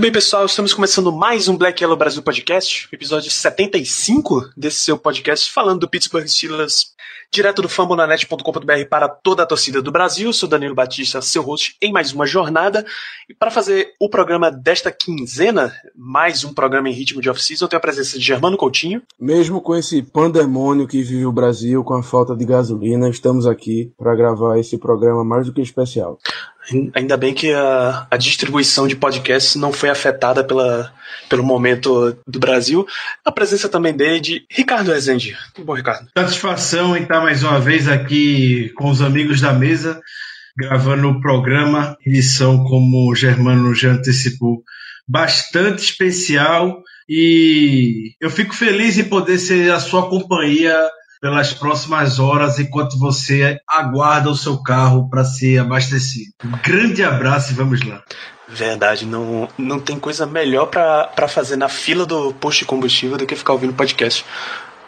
Muito bem, pessoal, estamos começando mais um Black Yellow Brasil Podcast, episódio 75 desse seu podcast, falando do Pittsburgh Steelers, direto do fambonanet.com.br para toda a torcida do Brasil. Sou Danilo Batista, seu host em mais uma jornada. E para fazer o programa desta quinzena, mais um programa em ritmo de off-season, eu tenho a presença de Germano Coutinho. Mesmo com esse pandemônio que vive o Brasil, com a falta de gasolina, estamos aqui para gravar esse programa mais do que especial. Ainda bem que a, a distribuição de podcasts não foi afetada pela, pelo momento do Brasil. A presença também dele de Ricardo Rezende. Tudo bom, Ricardo? Satisfação em estar mais uma vez aqui com os amigos da mesa, gravando o programa, edição, como o Germano já antecipou, bastante especial e eu fico feliz em poder ser a sua companhia pelas próximas horas enquanto você aguarda o seu carro para ser abastecido. Um grande abraço e vamos lá. Verdade, não, não tem coisa melhor para fazer na fila do posto de combustível do que ficar ouvindo podcast.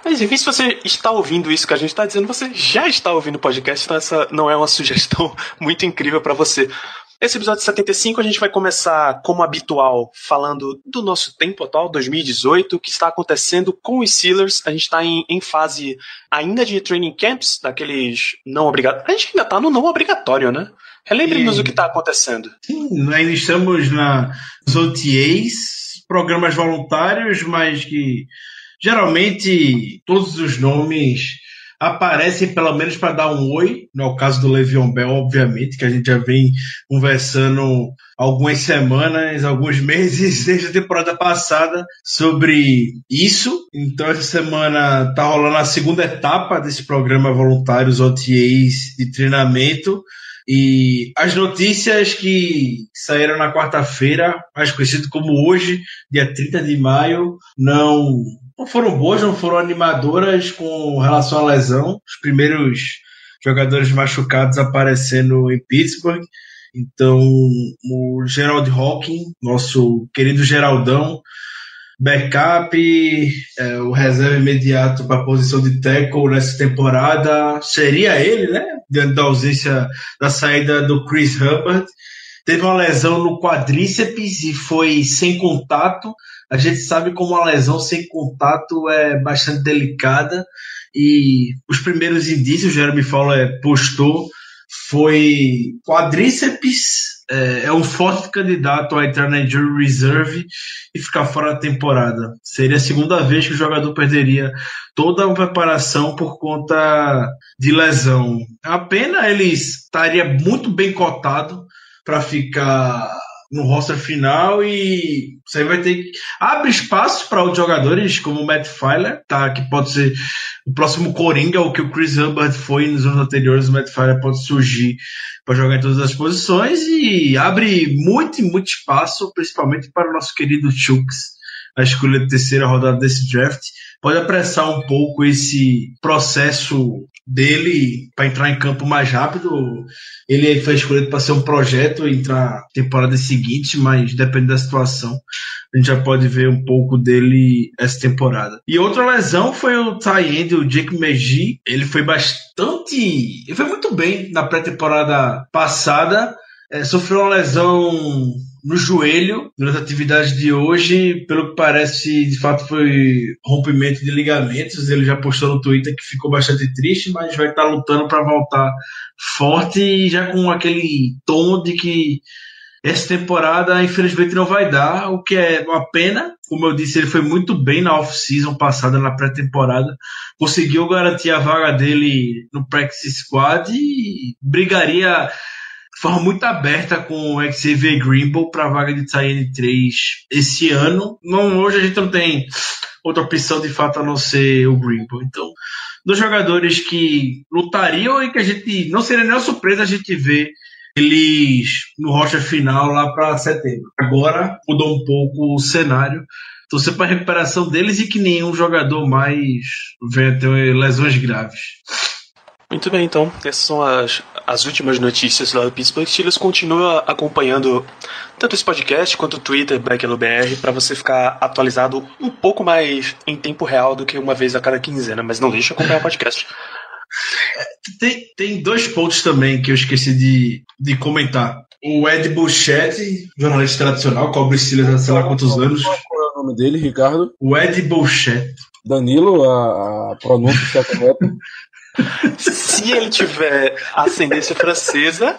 Mas enfim, se você está ouvindo isso que a gente está dizendo, você já está ouvindo podcast, então essa não é uma sugestão muito incrível para você. Esse episódio 75 a gente vai começar, como habitual, falando do nosso tempo atual, 2018, o que está acontecendo com os Steelers. A gente está em, em, fase ainda de training camps, daqueles não obrigatórios. A gente ainda está no não obrigatório, né? Relembre-nos o que está acontecendo. Sim, ainda estamos na, nos OTAs, programas voluntários, mas que geralmente todos os nomes aparecem pelo menos para dar um oi, no caso do Le'Veon Bell, obviamente, que a gente já vem conversando algumas semanas, alguns meses desde a temporada passada sobre isso. Então essa semana tá rolando a segunda etapa desse programa voluntários OTAs de treinamento. E as notícias que saíram na quarta-feira, mais conhecido como hoje, dia 30 de maio, não não foram boas, não foram animadoras com relação à lesão. Os primeiros jogadores machucados aparecendo em Pittsburgh. Então, o Gerald Hawking, nosso querido Geraldão, backup, é, o reserva imediato para a posição de tackle nessa temporada, seria ele, né? Diante da ausência da saída do Chris Hubbard. Teve uma lesão no quadríceps e foi sem contato. A gente sabe como uma lesão sem contato é bastante delicada e os primeiros indícios, Jeremy Fowler postou, foi quadríceps, é, é, um forte candidato a entrar na injury reserve e ficar fora da temporada. Seria a segunda vez que o jogador perderia toda a preparação por conta de lesão. A pena ele estaria muito bem cotado para ficar no roster final e você vai ter que abre espaço para outros jogadores como o Matt Filer, tá, que pode ser o próximo Coringa, o que o Chris Hubbard foi nos anos anteriores, o Matt Filer pode surgir para jogar em todas as posições e abre muito muito espaço, principalmente para o nosso querido Chucks, a escolha de terceira rodada desse draft. Pode apressar um pouco esse processo dele para entrar em campo mais rápido. Ele foi escolhido para ser um projeto e entrar temporada seguinte, mas depende da situação. A gente já pode ver um pouco dele essa temporada. E outra lesão foi o tie o Jake Meji. Ele foi bastante. Ele foi muito bem na pré-temporada passada. É, sofreu uma lesão no joelho durante a atividade de hoje. Pelo que parece, de fato foi rompimento de ligamentos. Ele já postou no Twitter que ficou bastante triste, mas vai estar lutando para voltar forte e já com aquele tom de que essa temporada infelizmente não vai dar, o que é uma pena. Como eu disse, ele foi muito bem na off-season passada, na pré-temporada. Conseguiu garantir a vaga dele no practice squad e brigaria forma muito aberta com o Xavier Greenbow para a vaga de Titan 3 esse ano. Não, hoje a gente não tem outra opção de fato a não ser o Greenbow. Então, dos jogadores que lutariam e que a gente não seria nenhuma surpresa a gente ver eles no rocha final lá para setembro. Agora mudou um pouco o cenário. torcer para a recuperação deles e que nenhum jogador mais venha ter lesões graves. Muito bem, então. Essas são as, as últimas notícias lá do Pittsburgh Steelers. Continua acompanhando tanto esse podcast quanto o Twitter, BlackLBR, para você ficar atualizado um pouco mais em tempo real do que uma vez a cada quinzena, mas não deixe de acompanhar o podcast. Tem, tem dois pontos também que eu esqueci de, de comentar. O Ed Bouchette, jornalista tradicional, cobre Steelers há sei lá quantos anos. Qual é o nome dele, Ricardo? O Ed Bouchette. Danilo, a, a pronúncia correta. Se ele tiver ascendência francesa,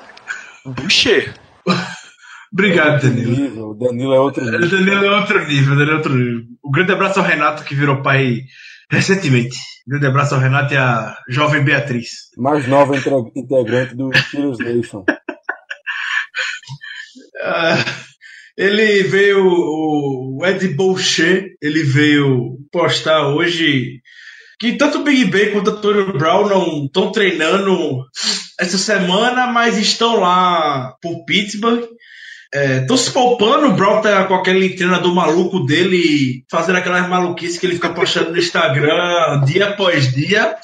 Boucher. Obrigado, Danilo. Nível, o Danilo é outro nível. Danilo é outro nível, Danilo é outro nível. O grande abraço ao Renato, que virou pai recentemente. Um grande abraço ao Renato e à jovem Beatriz. Mais nova integrante do Steelers Nation. Ah, ele veio, o Ed Boucher, ele veio postar hoje que tanto o Big Ben quanto o Antonio Brown não estão treinando essa semana, mas estão lá por Pittsburgh. Estão se poupando, o Brown tá com aquele treinador maluco dele, fazendo aquelas maluquices que ele fica postando no Instagram dia após dia.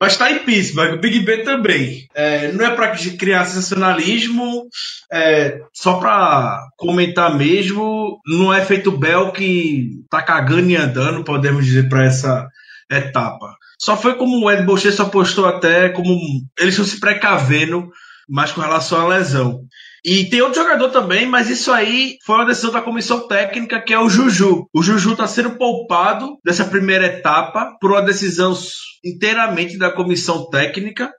Mas tá em Pittsburgh, o Big Ben também. É, não é para criar sensacionalismo, é, só para comentar mesmo, não é feito Bell que tá cagando e andando, podemos dizer, para essa etapa. Só foi como o Ed Boucher só postou até como eles estão se precavendo mais com relação à lesão. E tem outro jogador também, mas isso aí foi uma decisão da comissão técnica, que é o Juju. O Juju está sendo poupado dessa primeira etapa por uma decisão inteiramente da comissão técnica.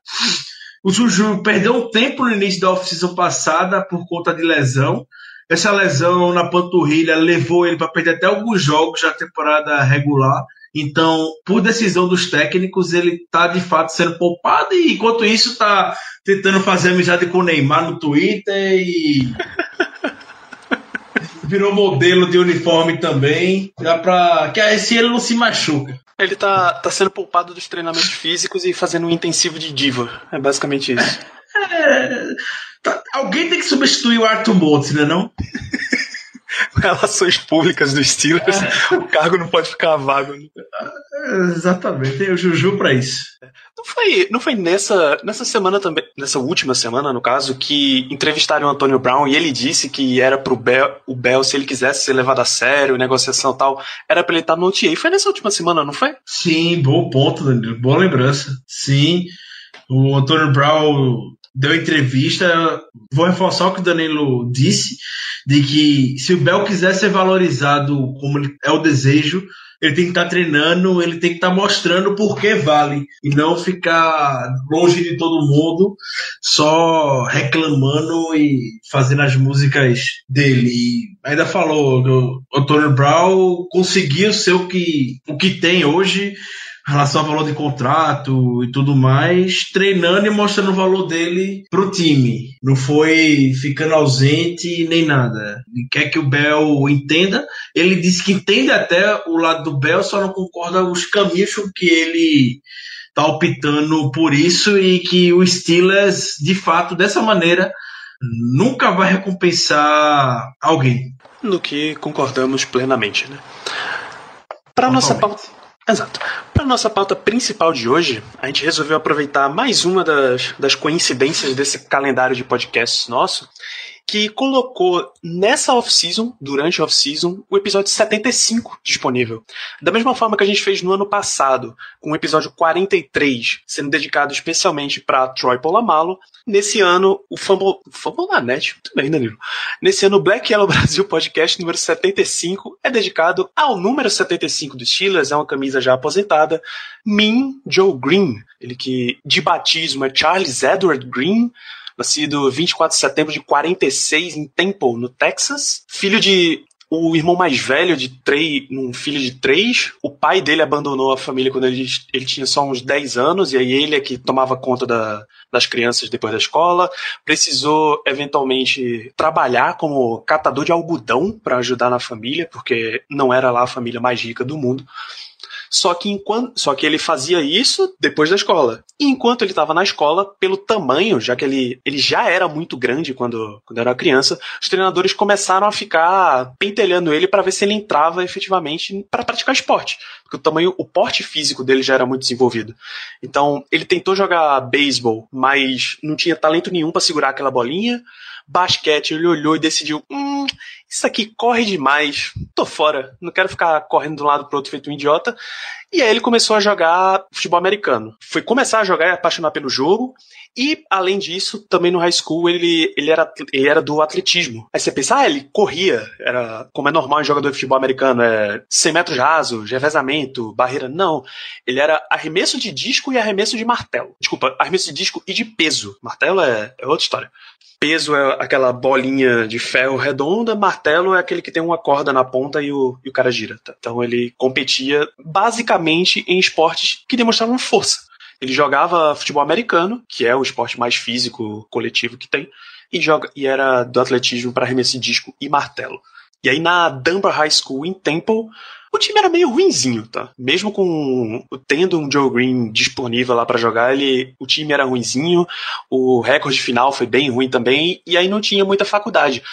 O Juju perdeu um tempo no início da off-season passada por conta de lesão. Essa lesão na panturrilha levou ele para perder até alguns jogos da temporada regular. Então, por decisão dos técnicos, ele está de fato sendo poupado e enquanto isso está tentando fazer amizade com o Neymar no Twitter e virou modelo de uniforme também, já para que assim ele não se machuca. Ele tá, tá sendo poupado dos treinamentos físicos e fazendo um intensivo de diva. É basicamente isso. É, tá- alguém tem que substituir o Arthur Motes, né não? Relações públicas dos Steelers, o cargo não pode ficar vago. É, exatamente, tem o Juju para isso. Não foi, não foi nessa, nessa semana também, nessa última semana, no caso, que entrevistaram o Antônio Brown e ele disse que era pro Bell, o Bell, se ele quisesse ser levado a sério, negociação e tal, era pra ele estar no OTA. Foi nessa última semana, não foi? Sim, bom ponto, Danilo. Boa lembrança. Sim, o Antônio Brown deu entrevista. Vou reforçar o que o Danilo disse, de que se o Bel quiser ser valorizado como é o desejo, ele tem que estar treinando, ele tem que estar mostrando por que vale. E não ficar longe de todo mundo, só reclamando e fazendo as músicas dele. E ainda falou, o Antônio Brown conseguiu ser o que, o que tem hoje relação ao valor de contrato e tudo mais, treinando e mostrando o valor dele pro time. Não foi ficando ausente nem nada. Ele quer que o Bell entenda. Ele disse que entende até o lado do Bell, só não concorda com os caminhos que ele tá optando por isso e que o Steelers, de fato, dessa maneira, nunca vai recompensar alguém. No que concordamos plenamente, né? Para nossa pauta. Exato. Para nossa pauta principal de hoje, a gente resolveu aproveitar mais uma das, das coincidências desse calendário de podcasts nosso, que colocou nessa off-season, durante a off-season, o episódio 75 disponível. Da mesma forma que a gente fez no ano passado, com o episódio 43 sendo dedicado especialmente para Troy Polamalu, nesse ano o Fumble, Fumble na net, muito bem, Danilo. Nesse ano o Black Yellow Brasil Podcast número 75 é dedicado ao número 75 dos Steelers, é uma camisa já aposentada, Min Joe Green, ele que de batismo é Charles Edward Green, nascido 24 de setembro de 46 em Temple, no Texas, filho de o irmão mais velho de três, um filho de três. O pai dele abandonou a família quando ele, ele tinha só uns 10 anos, e aí ele é que tomava conta da, das crianças depois da escola. Precisou, eventualmente, trabalhar como catador de algodão para ajudar na família, porque não era lá a família mais rica do mundo. Só que enquanto, só que ele fazia isso depois da escola. E enquanto ele estava na escola, pelo tamanho, já que ele, ele já era muito grande quando, quando era criança, os treinadores começaram a ficar pentelhando ele para ver se ele entrava efetivamente para praticar esporte. Porque o tamanho, o porte físico dele já era muito desenvolvido. Então, ele tentou jogar beisebol, mas não tinha talento nenhum para segurar aquela bolinha basquete, ele olhou e decidiu: hum, isso aqui corre demais, tô fora, não quero ficar correndo de um lado pro outro feito um idiota. E aí ele começou a jogar futebol americano. Foi começar a jogar e apaixonar pelo jogo. E, além disso, também no high school ele, ele, era, ele era do atletismo. Aí você pensa, ah, ele corria, era como é normal em jogador de futebol americano, é 100 metros raso, revezamento, barreira. Não. Ele era arremesso de disco e arremesso de martelo. Desculpa, arremesso de disco e de peso. Martelo é, é outra história peso é aquela bolinha de ferro redonda, martelo é aquele que tem uma corda na ponta e o, e o cara gira. Tá? Então ele competia basicamente em esportes que demonstravam força. Ele jogava futebol americano, que é o esporte mais físico coletivo que tem, e, joga, e era do atletismo para arremesso de disco e martelo. E aí na Dunbar High School em Temple, o time era meio ruinzinho, tá? Mesmo com tendo um Joe Green disponível lá para jogar, ele, o time era ruinzinho, o recorde final foi bem ruim também, e aí não tinha muita faculdade.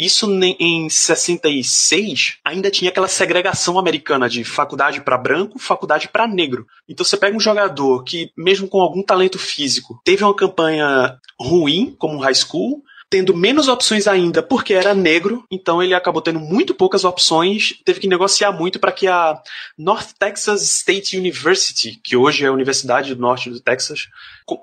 Isso em 66 ainda tinha aquela segregação americana de faculdade para branco, faculdade para negro. Então você pega um jogador que, mesmo com algum talento físico, teve uma campanha ruim como high school, tendo menos opções ainda porque era negro, então ele acabou tendo muito poucas opções, teve que negociar muito para que a North Texas State University, que hoje é a Universidade do Norte do Texas,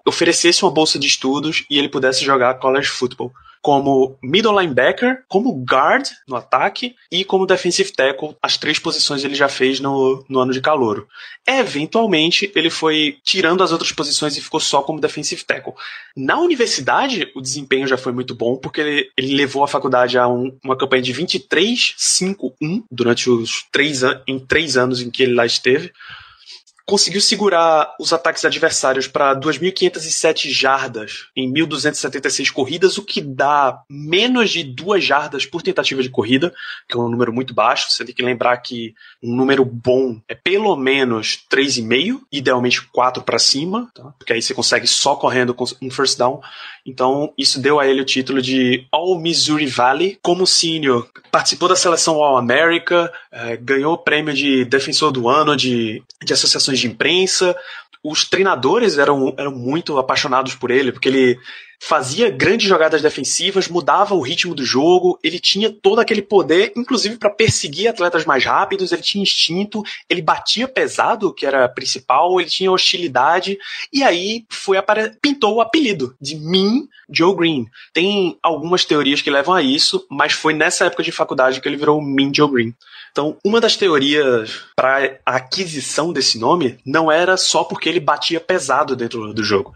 oferecesse uma bolsa de estudos e ele pudesse jogar college football como middle linebacker, como guard no ataque e como defensive tackle. As três posições ele já fez no, no ano de calouro. Eventualmente, ele foi tirando as outras posições e ficou só como defensive tackle. Na universidade, o desempenho já foi muito bom, porque ele, ele levou a faculdade a um, uma campanha de 23-5-1 durante os três, em três anos em que ele lá esteve conseguiu segurar os ataques adversários para 2.507 jardas em 1.276 corridas, o que dá menos de duas jardas por tentativa de corrida, que é um número muito baixo. Você tem que lembrar que um número bom é pelo menos 3,5, idealmente 4 para cima, tá? porque aí você consegue só correndo com um first down. Então, isso deu a ele o título de All Missouri Valley. Como senior, participou da seleção All America, eh, ganhou o prêmio de defensor do ano de, de associações de imprensa. Os treinadores eram, eram muito apaixonados por ele, porque ele fazia grandes jogadas defensivas, mudava o ritmo do jogo, ele tinha todo aquele poder, inclusive para perseguir atletas mais rápidos, ele tinha instinto, ele batia pesado, que era principal, ele tinha hostilidade, e aí foi pintou o apelido de Mean Joe Green. Tem algumas teorias que levam a isso, mas foi nessa época de faculdade que ele virou Mean Joe Green. Então, uma das teorias para a aquisição desse nome não era só porque ele batia pesado dentro do jogo,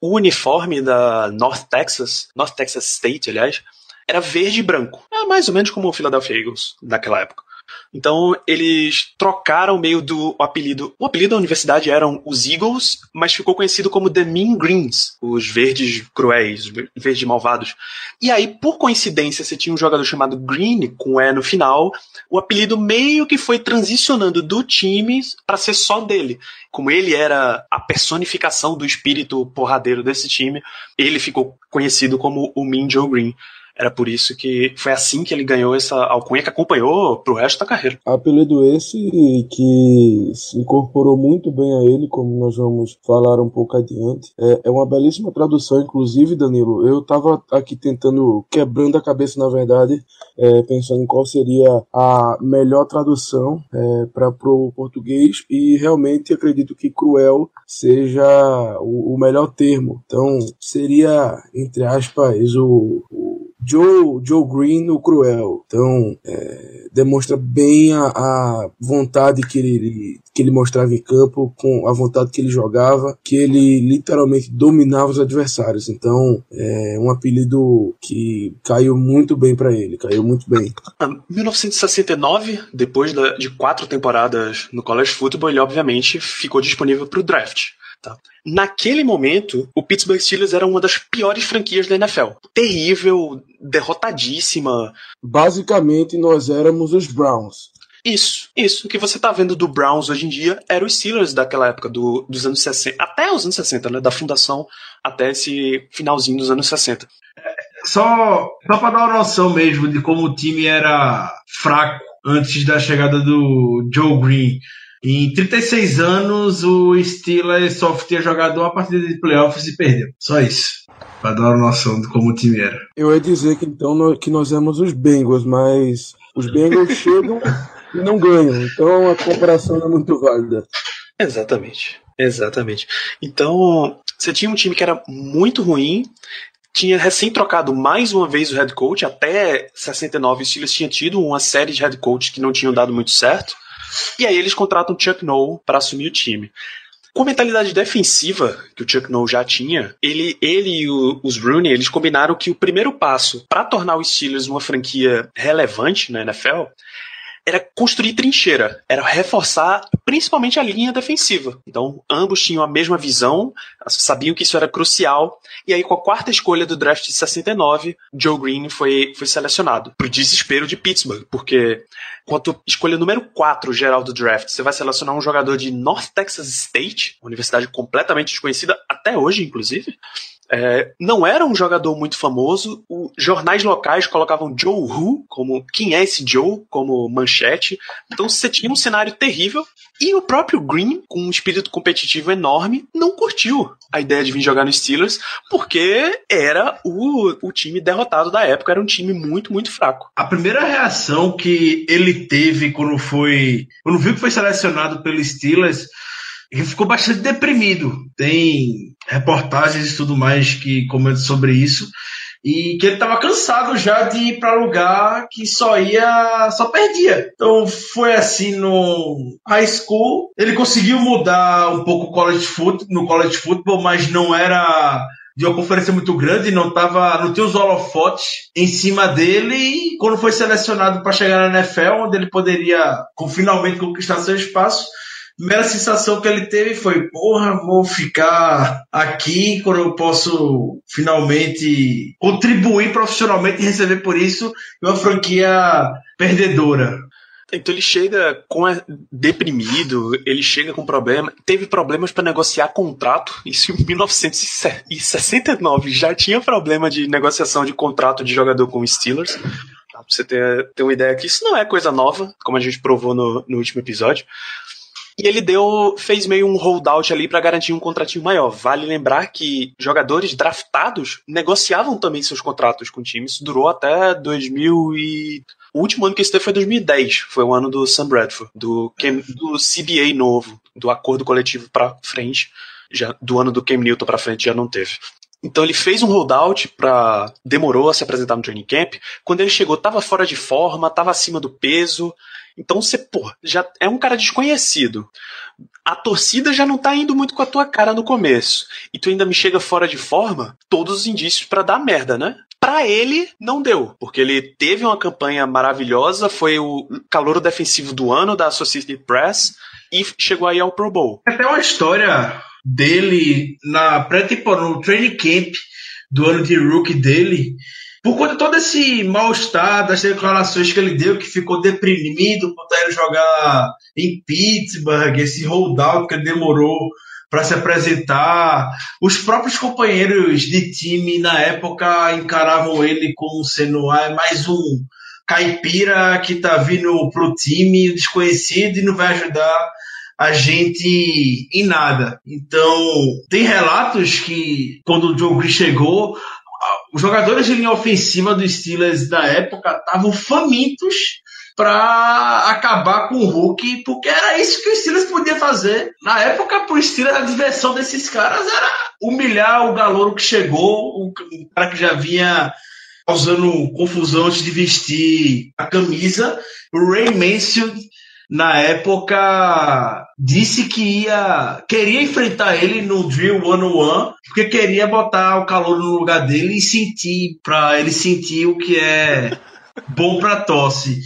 o uniforme da North Texas, North Texas State, aliás, era verde e branco. É mais ou menos como o Philadelphia Eagles naquela época. Então eles trocaram meio do apelido. O apelido da universidade eram os Eagles, mas ficou conhecido como The Mean Greens, os verdes cruéis, os verdes malvados. E aí, por coincidência, você tinha um jogador chamado Green com E no final. O apelido meio que foi transicionando do time para ser só dele. Como ele era a personificação do espírito porradeiro desse time, ele ficou conhecido como o Mean Joe Green. Era por isso que foi assim que ele ganhou essa alcunha que acompanhou pro resto da carreira. Apelido esse que se incorporou muito bem a ele, como nós vamos falar um pouco adiante. É, é uma belíssima tradução, inclusive, Danilo. Eu estava aqui tentando, quebrando a cabeça, na verdade, é, pensando em qual seria a melhor tradução é, para pro português e realmente acredito que cruel seja o, o melhor termo. Então seria, entre aspas, o, o Joe, Joe Green, o cruel. Então, é, demonstra bem a, a, vontade que ele, que ele mostrava em campo, com a vontade que ele jogava, que ele literalmente dominava os adversários. Então, é um apelido que caiu muito bem para ele, caiu muito bem. Em 1969, depois de quatro temporadas no college football, ele obviamente ficou disponível para o draft. Tá? Naquele momento, o Pittsburgh Steelers era uma das piores franquias da NFL. Terrível, derrotadíssima. Basicamente, nós éramos os Browns. Isso, isso. O que você tá vendo do Browns hoje em dia era os Steelers daquela época, do, dos anos 60, até os anos 60, né? Da fundação até esse finalzinho dos anos 60. Só, só para dar uma noção mesmo de como o time era fraco antes da chegada do Joe Green. Em 36 anos, o Steelers só tinha jogado uma partida de playoffs e perdeu. Só isso. Para dar uma noção de como o time era. Eu ia dizer que então nós, que nós éramos os Bengals, mas os Bengals chegam e não ganham. Então a comparação não é muito válida. Exatamente. Exatamente. Então, você tinha um time que era muito ruim, tinha recém trocado mais uma vez o head coach, até 69 o Steelers tinha tido uma série de head coach que não tinham dado muito certo, e aí eles contratam Chuck Noll para assumir o time. Com a mentalidade defensiva que o Chuck Noll já tinha, ele, ele e o, os Rooney, eles combinaram que o primeiro passo para tornar o Steelers uma franquia relevante na NFL era construir trincheira, era reforçar principalmente a linha defensiva. Então, ambos tinham a mesma visão, sabiam que isso era crucial, e aí com a quarta escolha do draft de 69, Joe Green foi, foi selecionado. Pro desespero de Pittsburgh, porque tua escolha número 4 geral do draft, você vai selecionar um jogador de North Texas State, uma universidade completamente desconhecida até hoje, inclusive, é, não era um jogador muito famoso. Os jornais locais colocavam Joe Who como quem é esse Joe como manchete. Então você tinha um cenário terrível. E o próprio Green, com um espírito competitivo enorme, não curtiu a ideia de vir jogar no Steelers, porque era o, o time derrotado da época, era um time muito, muito fraco. A primeira reação que ele teve quando foi. Quando viu que foi selecionado pelo Steelers ele ficou bastante deprimido. Tem reportagens e tudo mais que comentam sobre isso. E que ele estava cansado já de ir para lugar que só ia, só perdia. Então foi assim no high school. Ele conseguiu mudar um pouco college foot, no college football, mas não era de uma conferência muito grande, não tava, não tinha os holofotes em cima dele e quando foi selecionado para chegar na NFL, onde ele poderia finalmente conquistar seu espaço, primeira sensação que ele teve foi: porra, vou ficar aqui quando eu posso finalmente contribuir profissionalmente e receber por isso uma franquia perdedora. Então ele chega com a, deprimido, ele chega com problema, teve problemas para negociar contrato. Isso em 1969 já tinha problema de negociação de contrato de jogador com Steelers. Pra você ter, ter uma ideia que isso não é coisa nova, como a gente provou no, no último episódio. E ele deu, fez meio um holdout ali para garantir um contratinho maior. Vale lembrar que jogadores draftados negociavam também seus contratos com times. Isso durou até 2000 e o último ano que isso teve foi 2010, foi o ano do Sam Bradford, do, do CBA novo, do acordo coletivo para frente. Já, do ano do Cam Newton para frente já não teve. Então ele fez um holdout para demorou a se apresentar no training camp. Quando ele chegou, estava fora de forma, estava acima do peso. Então você, pô, já é um cara desconhecido. A torcida já não tá indo muito com a tua cara no começo. E tu ainda me chega fora de forma, todos os indícios para dar merda, né? Para ele, não deu, porque ele teve uma campanha maravilhosa, foi o calor defensivo do ano da Associated Press e chegou aí ao Pro Bowl. Até uma história dele na pré no training camp do ano de rookie dele, por conta de todo esse mal-estar das declarações que ele deu, que ficou deprimido por estar jogar em Pittsburgh, esse holdout que ele demorou para se apresentar. Os próprios companheiros de time na época encaravam ele como sendo ah, mais um caipira que está vindo pro time desconhecido e não vai ajudar a gente em nada. Então, tem relatos que quando o Joe Green chegou, os jogadores de linha ofensiva dos Steelers da época estavam famintos para acabar com o Hulk, porque era isso que o Steelers podia fazer. Na época, pro Steelers, a diversão desses caras era humilhar o galouro que chegou, o cara que já vinha causando confusão antes de vestir a camisa. O Ray Mansfield na época disse que ia queria enfrentar ele no drill one on one porque queria botar o calor no lugar dele e sentir para ele sentir o que é bom para tosse.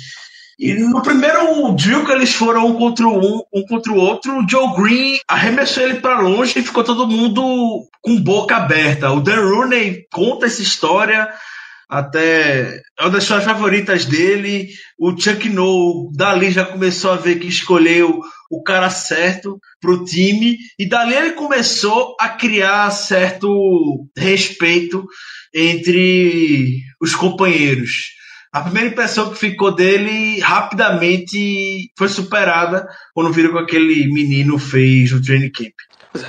E no primeiro drill que eles foram um contra um, um contra o outro, o Joe Green arremessou ele para longe e ficou todo mundo com boca aberta. O Dan Rooney conta essa história até é uma das suas favoritas dele. O Chuck No dali já começou a ver que escolheu o cara certo pro time e dali ele começou a criar certo respeito entre os companheiros. A primeira impressão que ficou dele rapidamente foi superada quando viram que aquele menino fez no training camp.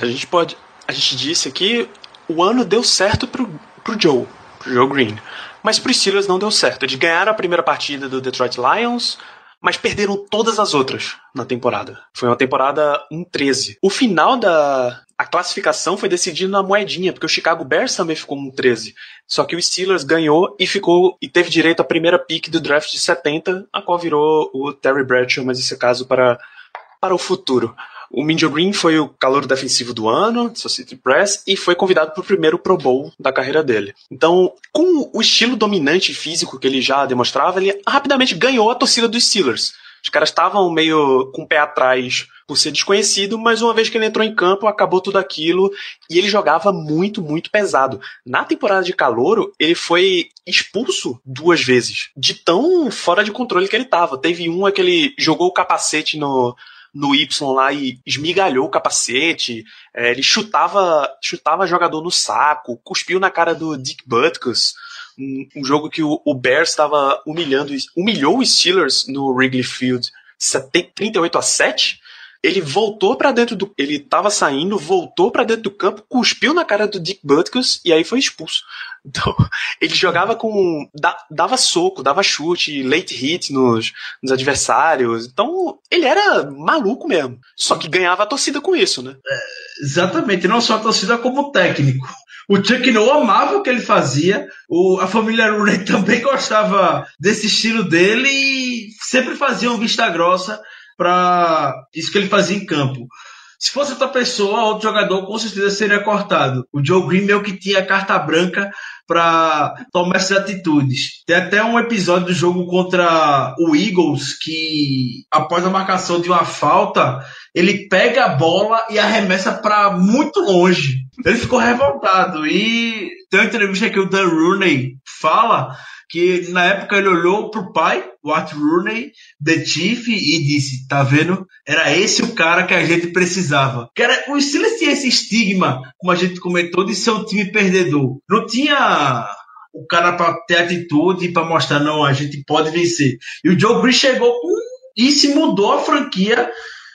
A gente pode. A gente disse aqui o ano deu certo pro, pro Joe, pro Joe Green. Mas pro Steelers não deu certo. Eles ganharam a primeira partida do Detroit Lions, mas perderam todas as outras na temporada. Foi uma temporada 1-13. O final da a classificação foi decidida na moedinha, porque o Chicago Bears também ficou 1-13. Só que o Steelers ganhou e ficou e teve direito à primeira pick do draft de 70, a qual virou o Terry Bradshaw, mas esse é caso para para o futuro. O Minjo Green foi o calor defensivo do ano, Society Press, e foi convidado para o primeiro Pro Bowl da carreira dele. Então, com o estilo dominante físico que ele já demonstrava, ele rapidamente ganhou a torcida dos Steelers. Os caras estavam meio com o pé atrás por ser desconhecido, mas uma vez que ele entrou em campo, acabou tudo aquilo e ele jogava muito, muito pesado. Na temporada de calouro, ele foi expulso duas vezes, de tão fora de controle que ele estava. Teve uma que ele jogou o capacete no, no Y lá e esmigalhou o capacete. É, ele chutava, chutava jogador no saco, cuspiu na cara do Dick Butkus. Um, um jogo que o, o Bears estava humilhando, humilhou os Steelers no Wrigley Field 38 a 7 ele voltou para dentro do. Ele tava saindo, voltou para dentro do campo, cuspiu na cara do Dick Butkus e aí foi expulso. Então, ele jogava com. dava soco, dava chute, late hit nos, nos adversários. Então, ele era maluco mesmo. Só que ganhava a torcida com isso, né? É, exatamente, não só a torcida, como o técnico. O Chuck não amava o que ele fazia, o, a família Rooney também gostava desse estilo dele e sempre faziam vista grossa para isso que ele fazia em campo. Se fosse outra pessoa, outro jogador, com certeza seria cortado. O Joe Green meio que tinha carta branca para tomar essas atitudes. Tem até um episódio do jogo contra o Eagles que, após a marcação de uma falta, ele pega a bola e arremessa para muito longe. Ele ficou revoltado. E tem uma entrevista que o Dan Rooney fala que na época ele olhou pro pai, o Art Rooney, The Chief, e disse: Tá vendo? Era esse o cara que a gente precisava. Que era, o Steelers tinha esse estigma, como a gente comentou, de ser um time perdedor. Não tinha o cara para ter atitude e para mostrar, não, a gente pode vencer. E o Joe Green chegou com. E se mudou a franquia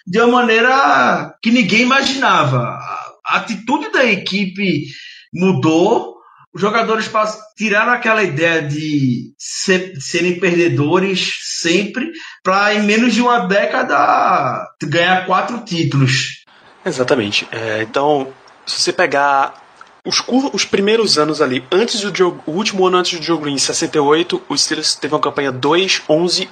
de uma maneira que ninguém imaginava. A atitude da equipe mudou os jogadores tiraram aquela ideia de ser, serem perdedores sempre para em menos de uma década ganhar quatro títulos. Exatamente. É, então, se você pegar os, os primeiros anos ali, antes do Joe, o último ano antes do Joe Green, em 68, o Steelers teve uma campanha 2-11-1.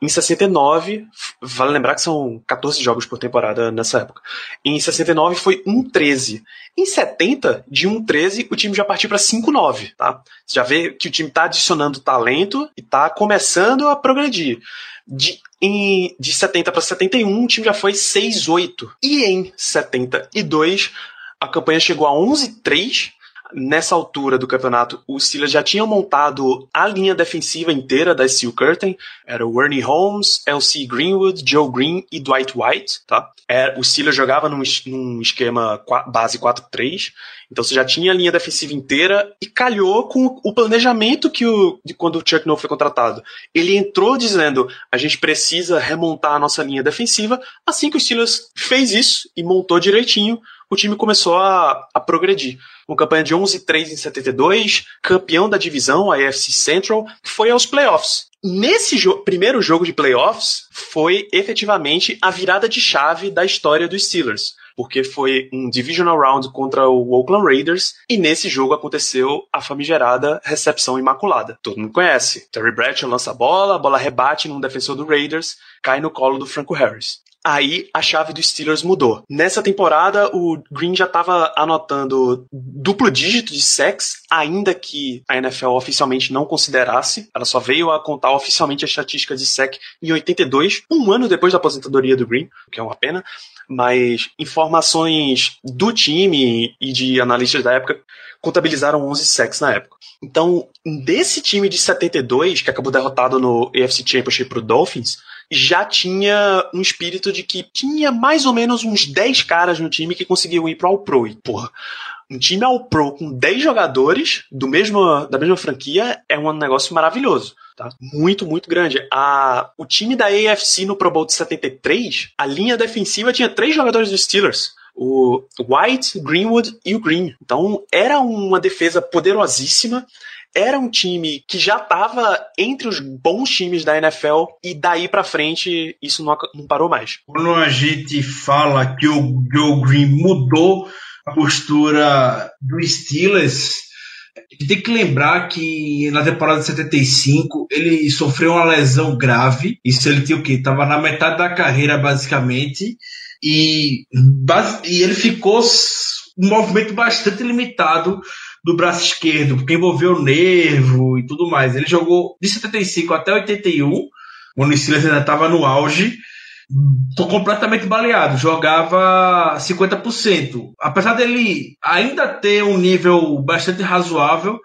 Em 69, vale lembrar que são 14 jogos por temporada nessa época. Em 69 foi 1-13. Em 70, de 1-13, o time já partiu para 5-9, tá? Você já vê que o time está adicionando talento e está começando a progredir. De, em, de 70 para 71, o time já foi 6-8. E em 72, a campanha chegou a 11-3. Nessa altura do campeonato, os Steelers já tinham montado a linha defensiva inteira da Steel Curtain. Era o Ernie Holmes, L.C. Greenwood, Joe Green e Dwight White, tá? Era, o Steelers jogava num, num esquema base 4-3. Então você já tinha a linha defensiva inteira e calhou com o planejamento que o, de quando o Chuck Noll foi contratado. Ele entrou dizendo: a gente precisa remontar a nossa linha defensiva. Assim que o Steelers fez isso e montou direitinho, o time começou a, a progredir. Uma campanha de 11-3 em 72, campeão da divisão, a AFC Central, foi aos playoffs. Nesse jo primeiro jogo de playoffs, foi efetivamente a virada de chave da história dos Steelers porque foi um divisional round contra o Oakland Raiders e nesse jogo aconteceu a famigerada recepção imaculada. Todo mundo conhece. Terry Bradshaw lança a bola, a bola rebate num defensor do Raiders, cai no colo do Franco Harris. Aí a chave dos Steelers mudou. Nessa temporada, o Green já estava anotando duplo dígito de sacks, ainda que a NFL oficialmente não considerasse. Ela só veio a contar oficialmente a estatística de sack em 82, um ano depois da aposentadoria do Green, o que é uma pena. Mas informações do time e de analistas da época contabilizaram 11 sacks na época. Então, desse time de 72, que acabou derrotado no AFC Championship pro Dolphins, já tinha um espírito de que tinha mais ou menos uns 10 caras no time que conseguiam ir pro All-Pro. E, porra, um time All-Pro com 10 jogadores do mesmo, da mesma franquia é um negócio maravilhoso. Tá? Muito, muito grande. A, o time da AFC no Pro Bowl de 73, a linha defensiva tinha três jogadores dos Steelers o White, Greenwood e o Green. Então era uma defesa poderosíssima. Era um time que já estava entre os bons times da NFL e daí para frente isso não, não parou mais. Quando a gente fala que o Joe Green mudou a postura do Steelers, tem que lembrar que na temporada de 75 ele sofreu uma lesão grave. Isso ele tinha o quê? Tava na metade da carreira, basicamente. E, e ele ficou um movimento bastante limitado do braço esquerdo, porque envolveu o nervo e tudo mais. Ele jogou de 75 até 81, quando o Steelers ainda estava no auge, tô completamente baleado, jogava 50%. Apesar dele ainda ter um nível bastante razoável,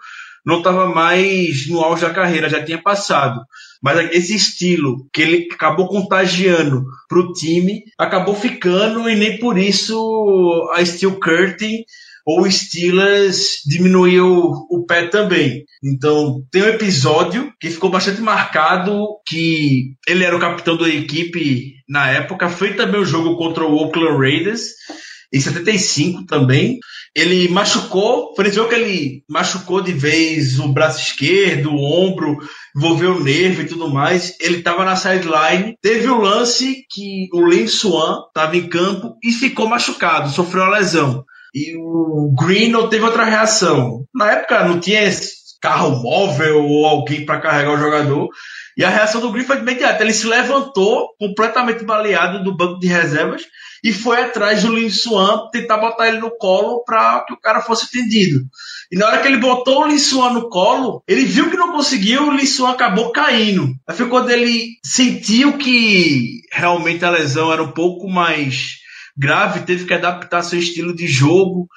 não estava mais no auge da carreira, já tinha passado. Mas esse estilo que ele acabou contagiando pro time, acabou ficando e nem por isso a Steel Curtain ou o Steelers diminuiu o pé também. Então, tem um episódio que ficou bastante marcado, que ele era o capitão da equipe na época, foi também o jogo contra o Oakland Raiders, em 75 também. Ele machucou, foi que ele machucou de vez o braço esquerdo, o ombro, envolveu o nervo e tudo mais. Ele estava na sideline, teve o um lance que o Lin Swan estava em campo e ficou machucado, sofreu uma lesão. E o Green não teve outra reação. Na época não tinha carro móvel ou alguém para carregar o jogador. E a reação do Green foi imediata. Ele se levantou, completamente baleado do banco de reservas, e foi atrás do Lin Swan tentar botar ele no colo para que o cara fosse atendido. E na hora que ele botou o Lin Swan no colo, ele viu que não conseguiu, o Lin Swan acabou caindo. Aí foi quando ele sentiu que realmente a lesão era um pouco mais grave, teve que adaptar seu estilo de jogo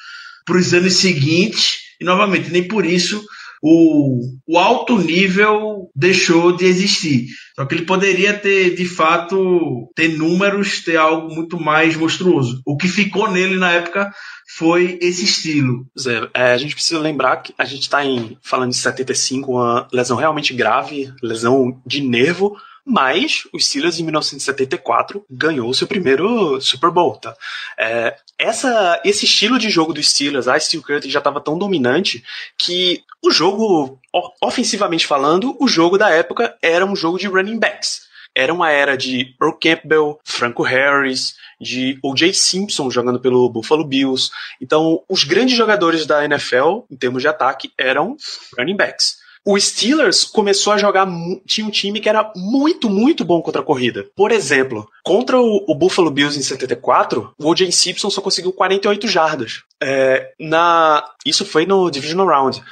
para os anos seguintes. E novamente, nem por isso o, o alto nível deixou de existir. Só que ele poderia ter, de fato, ter números, ter algo muito mais monstruoso. O que ficou nele na época foi esse estilo. Zé, é, a gente precisa lembrar que a gente está falando de 75, uma lesão realmente grave, lesão de nervo, mas o Steelers em 1974 ganhou seu primeiro Super Bowl, tá? É, essa, esse estilo de jogo do Steelers, a Steel Curtain já estava tão dominante que o jogo, ofensivamente falando, o jogo da época era um jogo de running backs. Era uma era de Earl Campbell, Franco Harris, de O.J. Simpson jogando pelo Buffalo Bills. Então, os grandes jogadores da NFL, em termos de ataque, eram running backs. O Steelers começou a jogar. Tinha um time que era muito, muito bom contra a corrida. Por exemplo, contra o, o Buffalo Bills em 74, o O.J. Simpson só conseguiu 48 jardas. É, na, isso foi no Divisional Round.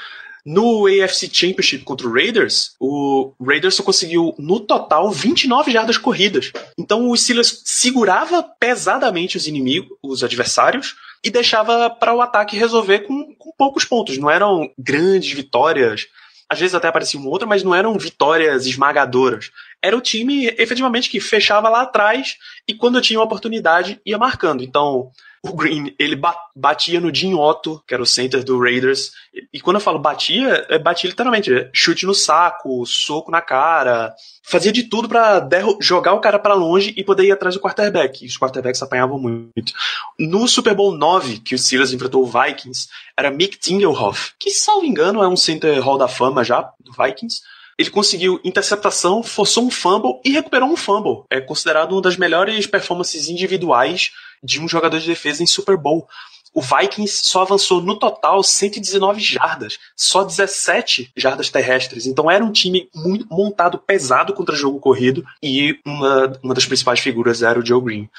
No AFC Championship contra o Raiders, o Raiders só conseguiu, no total, 29 jardas corridas. Então o Steelers segurava pesadamente os inimigos, os adversários, e deixava para o ataque resolver com, com poucos pontos. Não eram grandes vitórias às vezes até aparecia uma outra, mas não eram vitórias esmagadoras. Era o time efetivamente que fechava lá atrás e quando tinha uma oportunidade ia marcando. Então, o Green, ele batia no Jim Otto, que era o center do Raiders. E quando eu falo batia, é batia literalmente, é chute no saco, soco na cara. Fazia de tudo para jogar o cara para longe e poder ir atrás do quarterback. E os quarterbacks apanhavam muito. No Super Bowl 9, que o Steelers enfrentou o Vikings, era Mick Tingelhoff, que, salvo engano, é um center Hall da Fama já, do Vikings ele conseguiu interceptação, forçou um fumble e recuperou um fumble. É considerado uma das melhores performances individuais de um jogador de defesa em Super Bowl. o Vikings só avançou no total 119 jardas, só 17 jardas terrestres. Então era um time muito montado pesado contra jogo corrido e uma, uma das principais figuras era o Joe Green.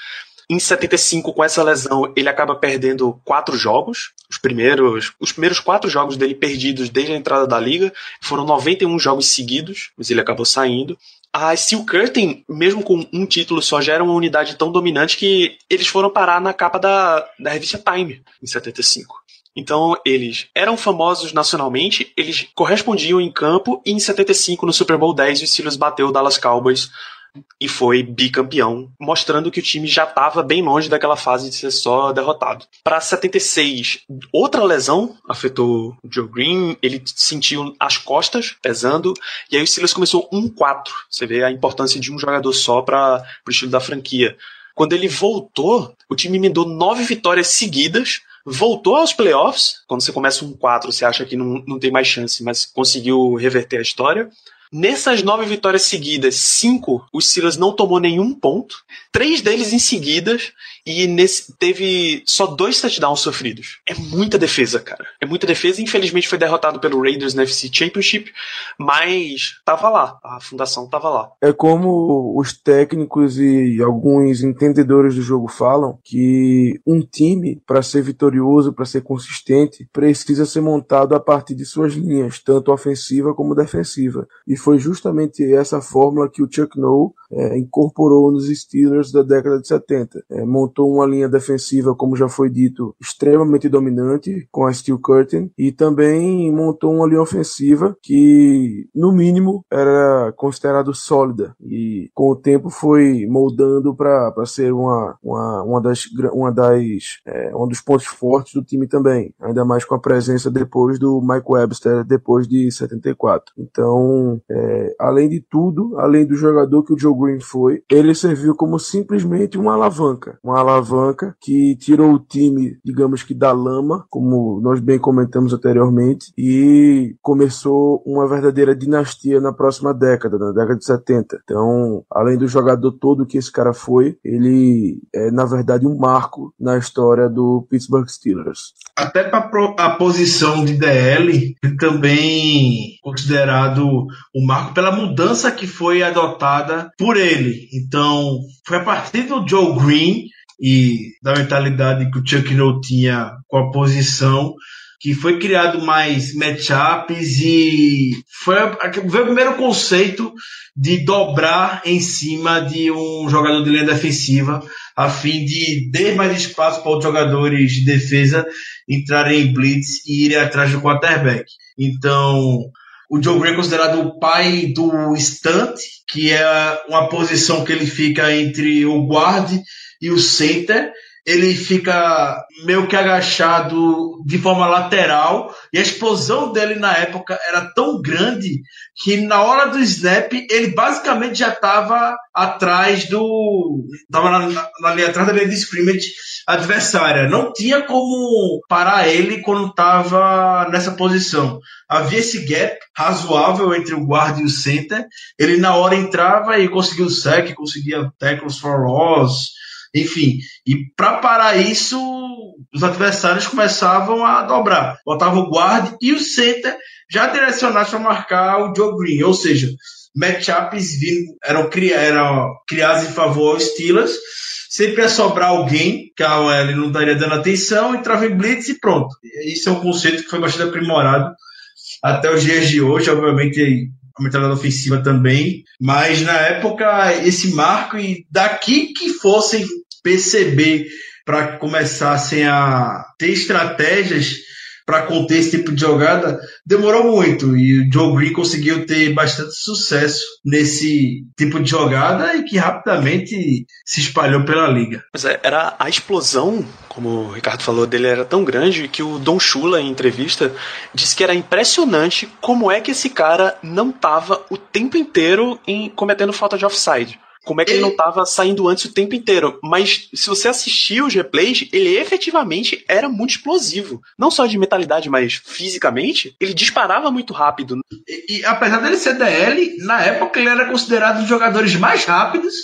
Em 75, com essa lesão, ele acaba perdendo quatro jogos. Os primeiros, os primeiros quatro jogos dele perdidos desde a entrada da liga foram 91 jogos seguidos, mas ele acabou saindo. A Steel Curtain, mesmo com um título só, já era uma unidade tão dominante que eles foram parar na capa da, da revista Time, em 75. Então, eles eram famosos nacionalmente, eles correspondiam em campo, e em 75, no Super Bowl 10, o Steelers bateu o Dallas Cowboys e foi bicampeão, mostrando que o time já estava bem longe daquela fase de ser só derrotado. Para 76, outra lesão afetou o Joe Green, ele sentiu as costas pesando, e aí o Steelers começou 1-4. Você vê a importância de um jogador só para o estilo da franquia. Quando ele voltou, o time emendou nove vitórias seguidas, voltou aos playoffs. Quando você começa um 4, você acha que não, não tem mais chance, mas conseguiu reverter a história. Nessas nove vitórias seguidas, cinco, o Silas não tomou nenhum ponto. Três deles em seguidas e nesse, teve só dois touchdowns sofridos. É muita defesa, cara. É muita defesa. Infelizmente foi derrotado pelo Raiders na FC Championship, mas tava lá. A fundação tava lá. É como os técnicos e alguns entendedores do jogo falam que um time, para ser vitorioso, para ser consistente, precisa ser montado a partir de suas linhas, tanto ofensiva como defensiva. E foi justamente essa fórmula que o Chuck Noll é, incorporou nos Steelers da década de 70. É, montou uma linha defensiva, como já foi dito, extremamente dominante com a Steel Curtain e também montou uma linha ofensiva que, no mínimo, era considerado sólida e com o tempo foi moldando para ser uma, uma, uma das, uma das é, um dos pontos fortes do time também, ainda mais com a presença depois do Mike Webster depois de 74. Então, é, além de tudo, além do jogador que o Joe Green foi, ele serviu como simplesmente uma alavanca. Uma alavanca que tirou o time, digamos que da lama, como nós bem comentamos anteriormente, e começou uma verdadeira dinastia na próxima década, na década de 70. Então, além do jogador todo que esse cara foi, ele é, na verdade, um marco na história do Pittsburgh Steelers. Até para a posição de DL, ele também considerado marco pela mudança que foi adotada por ele. Então, foi a partir do Joe Green e da mentalidade que o Chuck Noll tinha com a posição que foi criado mais matchups e foi, foi o primeiro conceito de dobrar em cima de um jogador de linha defensiva a fim de dar mais espaço para os jogadores de defesa entrarem em blitz e irem atrás do quarterback. Então, o Joe Green é considerado o pai do stunt, que é uma posição que ele fica entre o guard e o center. Ele fica meio que agachado de forma lateral e a explosão dele na época era tão grande que na hora do snap ele basicamente já estava atrás do. estava na, na, na, linha atrás da linha de scrimmage adversária. Não tinha como parar ele quando estava nessa posição. Havia esse gap razoável entre o guard e o center. Ele na hora entrava e conseguia o sec, conseguia tackles for loss, enfim. E para parar isso, os adversários começavam a dobrar. Botava o guard e o center já direcionados para marcar o Joe Green. Ou seja, matchups eram, eram criados em favor aos Steelers. Sempre ia sobrar alguém que a OL não estaria dando atenção, entrava em blitz e pronto. Isso é um conceito que foi bastante aprimorado até os dias de hoje. Obviamente, a mentalidade ofensiva também. Mas na época, esse marco, e daqui que fossem perceber para começassem a ter estratégias para conter esse tipo de jogada demorou muito e o Joe Green conseguiu ter bastante sucesso nesse tipo de jogada e que rapidamente se espalhou pela liga. Mas é, era a explosão, como o Ricardo falou, dele era tão grande que o Don Shula em entrevista disse que era impressionante como é que esse cara não estava o tempo inteiro em cometendo falta de offside. Como é que ele, ele não estava saindo antes o tempo inteiro? Mas se você assistir os replays, ele efetivamente era muito explosivo. Não só de mentalidade, mas fisicamente, ele disparava muito rápido. E, e apesar dele ser DL, na época ele era considerado um dos jogadores mais rápidos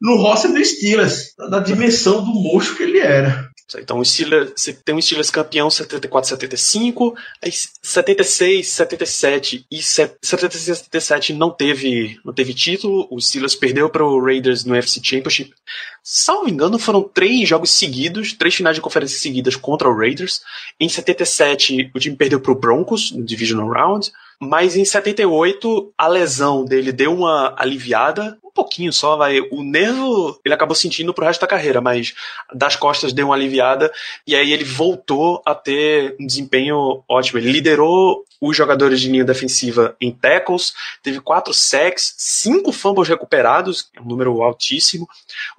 no roster do Steelers, da dimensão do monstro que ele era. Então o Steelers, você tem um Steelers campeão 74, 75, aí 76, 77 e 76, 77 não teve, não teve título. O Steelers perdeu para o Raiders no FC Championship. Salvo engano, foram três jogos seguidos, três finais de conferência seguidas contra o Raiders. Em 77, o time perdeu para o Broncos no Divisional Round. Mas em 78, a lesão dele deu uma aliviada, um pouquinho só, vai. O nervo ele acabou sentindo pro resto da carreira, mas das costas deu uma aliviada, e aí ele voltou a ter um desempenho ótimo. Ele liderou os jogadores de linha defensiva em tackles, teve quatro sacks, cinco fumbles recuperados, é um número altíssimo.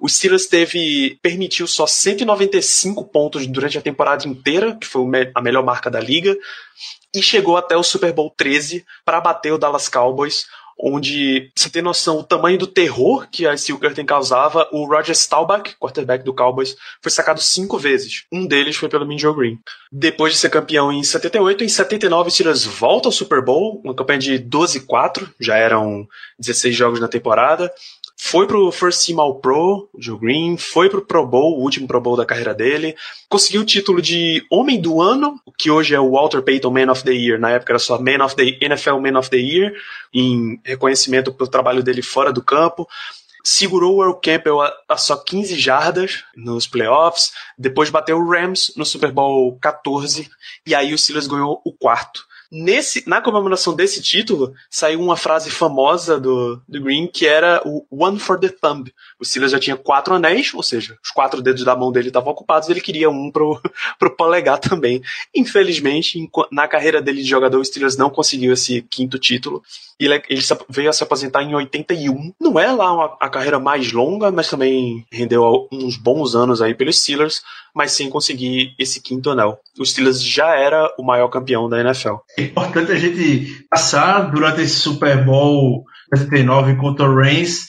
O Steelers teve permitiu só 195 pontos durante a temporada inteira, que foi a melhor marca da liga e chegou até o Super Bowl 13 para bater o Dallas Cowboys, onde você tem noção o tamanho do terror que a Steel causava, o Roger Staubach, quarterback do Cowboys, foi sacado cinco vezes. Um deles foi pelo Minjo Green. Depois de ser campeão em 78, em 79 o Steelers volta ao Super Bowl, uma campanha de 12-4, já eram 16 jogos na temporada foi pro First Team All Pro, Joe Green, foi pro Pro Bowl, o último Pro Bowl da carreira dele, conseguiu o título de Homem do Ano, que hoje é o Walter Payton Man of the Year, na época era só Man of the NFL Man of the Year, em reconhecimento pelo trabalho dele fora do campo. Segurou o Earl Campbell a, a só 15 jardas nos playoffs, depois bateu o Rams no Super Bowl 14, e aí o Steelers ganhou o quarto. Nesse, na comemoração desse título, saiu uma frase famosa do, do Green que era o One for the Thumb. O Silas já tinha quatro anéis, ou seja, os quatro dedos da mão dele estavam ocupados, ele queria um pro, pro polegar também. Infelizmente, na carreira dele de jogador, o Steelers não conseguiu esse quinto título. Ele, ele veio a se aposentar em 81. Não é lá uma, a carreira mais longa, mas também rendeu uns bons anos aí pelos Steelers, mas sem conseguir esse quinto anel. O Steelers já era o maior campeão da NFL. É importante a gente passar durante esse Super Bowl 79 contra o Reigns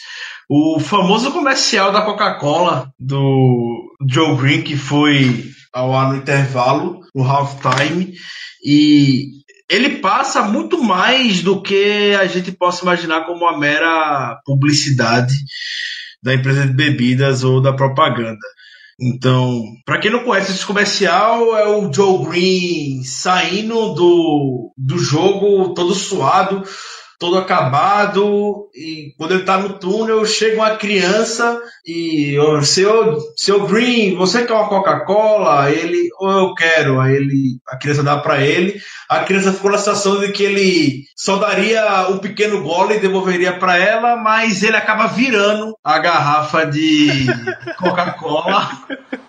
o famoso comercial da Coca-Cola do Joe Green que foi ao ar no intervalo, no halftime, e ele passa muito mais do que a gente possa imaginar como uma mera publicidade da empresa de bebidas ou da propaganda. Então, para quem não conhece esse comercial, é o Joe Green saindo do, do jogo todo suado, todo acabado, e quando ele tá no túnel, chega uma criança e, seu, seu Green, você quer uma Coca-Cola? Ele, ou eu quero. Aí ele, a criança dá para ele. A criança ficou na situação de que ele só daria um pequeno gole e devolveria para ela, mas ele acaba virando a garrafa de Coca-Cola.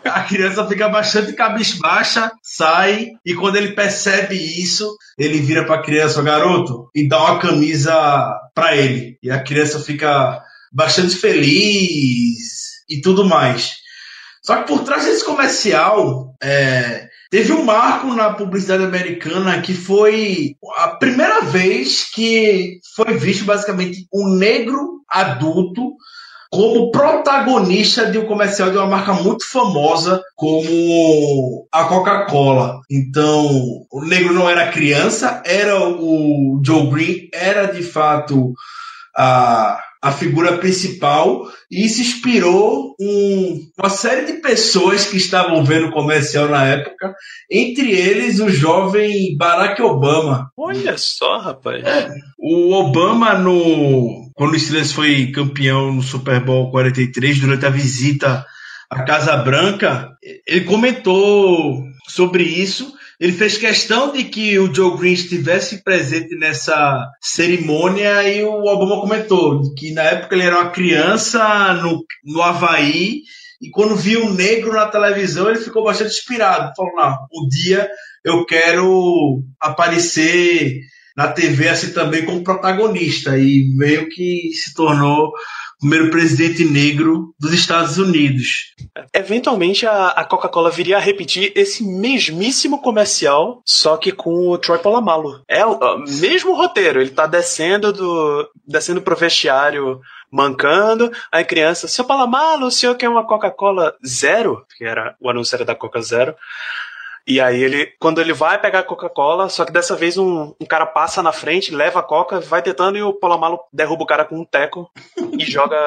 A criança fica bastante cabisbaixa, sai, e quando ele percebe isso, ele vira para a criança, garoto, e dá uma camisa para ele. E a criança fica bastante feliz e tudo mais. Só que por trás desse comercial, é, teve um marco na publicidade americana que foi a primeira vez que foi visto basicamente um negro adulto como protagonista de um comercial de uma marca muito famosa como a Coca-Cola. Então, o negro não era criança, era o Joe Green, era de fato a a figura principal e se inspirou um, uma série de pessoas que estavam vendo o comercial na época, entre eles o jovem Barack Obama. Olha só, rapaz. É, o Obama no quando o Steelers foi campeão no Super Bowl 43 durante a visita à Casa Branca, ele comentou sobre isso ele fez questão de que o Joe Green estivesse presente nessa cerimônia e o Obama comentou que na época ele era uma criança no, no Havaí e quando viu um negro na televisão ele ficou bastante inspirado. Falou, não, um dia eu quero aparecer na TV assim também como protagonista e meio que se tornou primeiro presidente negro dos Estados Unidos. Eventualmente a, a Coca-Cola viria a repetir esse mesmíssimo comercial, só que com o Troy Polamalu. É o mesmo roteiro, ele tá descendo do descendo pro vestiário mancando, aí criança, seu Palamalo, o senhor quer uma Coca-Cola zero? Que era o anúncio era da Coca Zero. E aí ele, quando ele vai pegar a Coca-Cola, só que dessa vez um, um, cara passa na frente, leva a Coca, vai tentando e o Polomalo derruba o cara com um teco e joga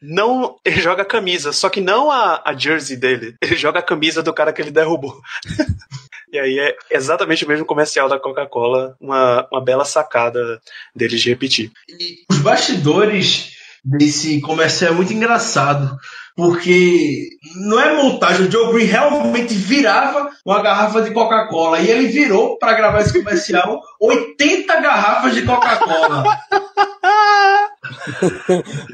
Não, ele joga a camisa, só que não a, a jersey dele. Ele joga a camisa do cara que ele derrubou. e aí é exatamente o mesmo comercial da Coca-Cola, uma, uma bela sacada deles de repetir. E os bastidores desse comercial é muito engraçado. Porque não é montagem, o Joe Green realmente virava uma garrafa de Coca-Cola. E ele virou, para gravar esse comercial, 80 garrafas de Coca-Cola.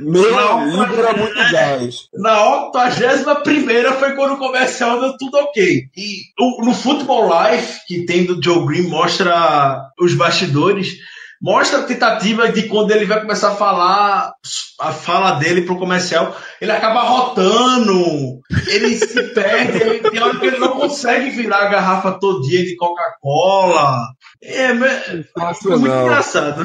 Meu Não, amigo era muito gás. Na 81 foi quando o comercial deu tudo ok. E no Football Life, que tem do Joe Green, mostra os bastidores. Mostra a tentativa de quando ele vai começar a falar a fala dele pro comercial, ele acaba rotando, ele se perde, ele, tem hora que ele não consegue virar a garrafa todinha de Coca-Cola. É, foi muito engraçado.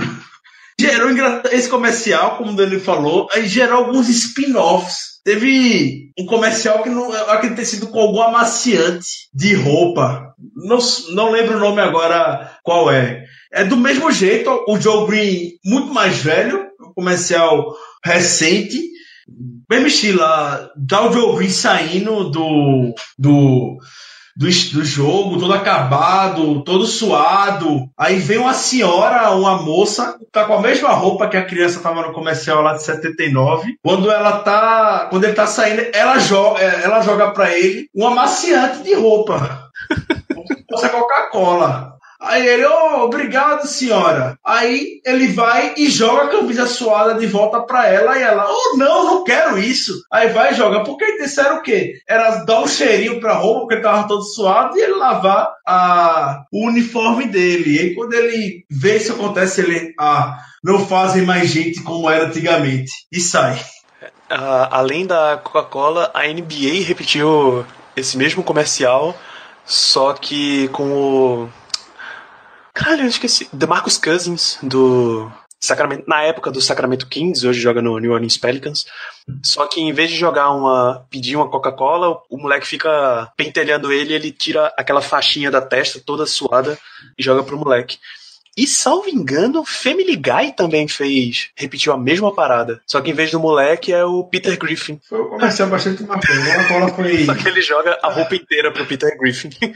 Gerou esse comercial, como o Danilo falou, aí gerou alguns spin-offs. Teve um comercial que não acredito ter sido com algum amaciante de roupa. Não, não lembro o nome agora qual é. É do mesmo jeito, o Joe Green muito mais velho, comercial recente, mesmo estilo, já o Joe Green saindo do, do, do, do jogo, todo acabado, todo suado. Aí vem uma senhora, uma moça, tá com a mesma roupa que a criança tava no comercial lá de 79. Quando ela tá, quando ele tá saindo, ela joga, ela joga para ele um amaciante de roupa. Essa Coca-Cola. Aí ele, oh, obrigado, senhora. Aí ele vai e joga a camisa suada de volta pra ela e ela, oh, não, não quero isso. Aí vai e joga. Porque disseram o quê? Era dar um cheirinho pra roupa, porque tava todo suado, e ele lavar a, o uniforme dele. E aí quando ele vê isso acontece, ele, ah, não fazem mais gente como era antigamente. E sai. Ah, além da Coca-Cola, a NBA repetiu esse mesmo comercial, só que com o. Caralho, eu esqueci. DeMarcus Cousins, do. Sacramento, na época do Sacramento Kings, hoje joga no New Orleans Pelicans. Só que em vez de jogar uma. pedir uma Coca-Cola, o moleque fica pentelhando ele, ele tira aquela faixinha da testa toda suada e joga pro moleque. E salvo engano, Family Guy também fez. repetiu a mesma parada. Só que em vez do moleque é o Peter Griffin. Foi um comercial bastante marcante. A Coca-Cola foi. Só que ele joga a roupa inteira pro Peter Griffin.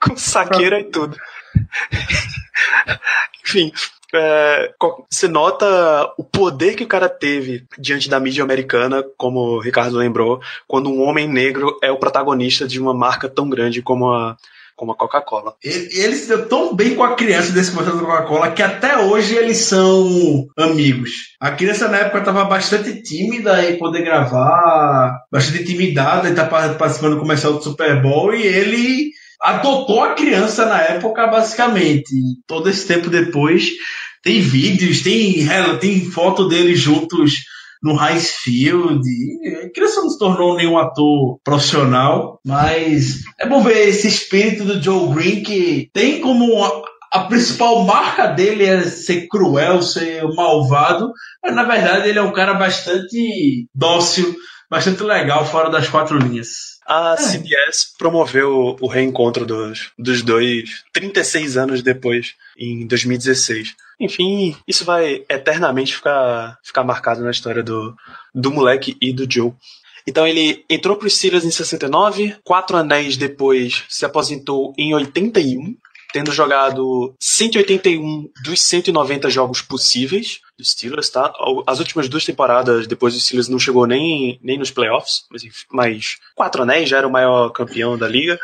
Com saqueira e tudo. Enfim, é, nota o poder que o cara teve diante da mídia americana, como o Ricardo lembrou, quando um homem negro é o protagonista de uma marca tão grande como a, como a Coca-Cola. Ele, se deu tão bem com a criança desse comercial da Coca-Cola que até hoje eles são amigos. A criança na época estava bastante tímida em poder gravar, bastante intimidada em estar participando do comercial do Super Bowl e ele adotou a criança na época, basicamente. E todo esse tempo depois tem vídeos, tem, tem foto deles juntos no Heinz Field. Criança não se tornou nenhum ator profissional, mas é bom ver esse espírito do Joe Green que tem como a, a principal marca dele é ser cruel, ser malvado, mas na verdade ele é um cara bastante dócil, bastante legal fora das quatro linhas. A CBS promoveu o reencontro dos, dos dois 36 anos depois, em 2016. Enfim, isso vai eternamente ficar, ficar marcado na história do, do moleque e do Joe. Então ele entrou para os Steelers em 69, quatro anéis depois se aposentou em 81, tendo jogado 181 dos 190 jogos possíveis dos Steelers, tá? As últimas duas temporadas depois dos Steelers não chegou nem, nem nos playoffs, mas, mas quatro anéis já era o maior campeão da liga.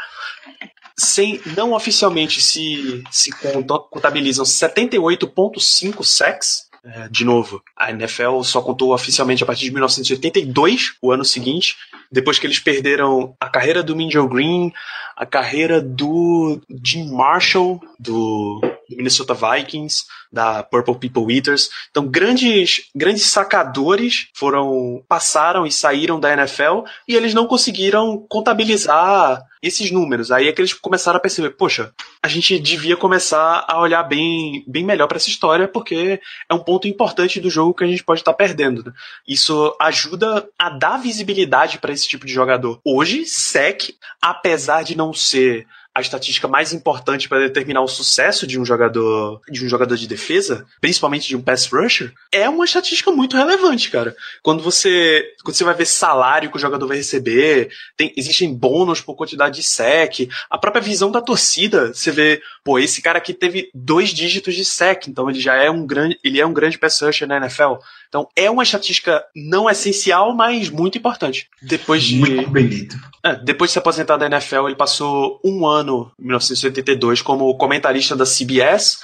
Sem, não oficialmente se, se conta- contabilizam 78,5 sacks. É, de novo, a NFL só contou oficialmente a partir de 1982, o ano seguinte, depois que eles perderam a carreira do Minjo Green, a carreira do Jim Marshall, do, do Minnesota Vikings, da Purple People Eaters. Então, grandes, grandes sacadores foram passaram e saíram da NFL e eles não conseguiram contabilizar esses números. Aí é que eles começaram a perceber, poxa, a gente devia começar a olhar bem, bem melhor para essa história, porque é um ponto importante do jogo que a gente pode estar perdendo. né? Isso ajuda a dar visibilidade para esse tipo de jogador. Hoje, SEC, apesar de não ser a estatística mais importante para determinar o sucesso de um jogador de um jogador de defesa, principalmente de um pass rusher, é uma estatística muito relevante, cara. Quando você quando você vai ver salário que o jogador vai receber, tem, existem bônus por quantidade de sec, a própria visão da torcida, você vê, pô, esse cara aqui teve dois dígitos de sec, então ele já é um grande, ele é um grande pass rusher na NFL. Então é uma estatística não essencial, mas muito importante. Depois de Muito bonito. é, depois de se aposentar da NFL, ele passou um ano, em 1982, como comentarista da CBS.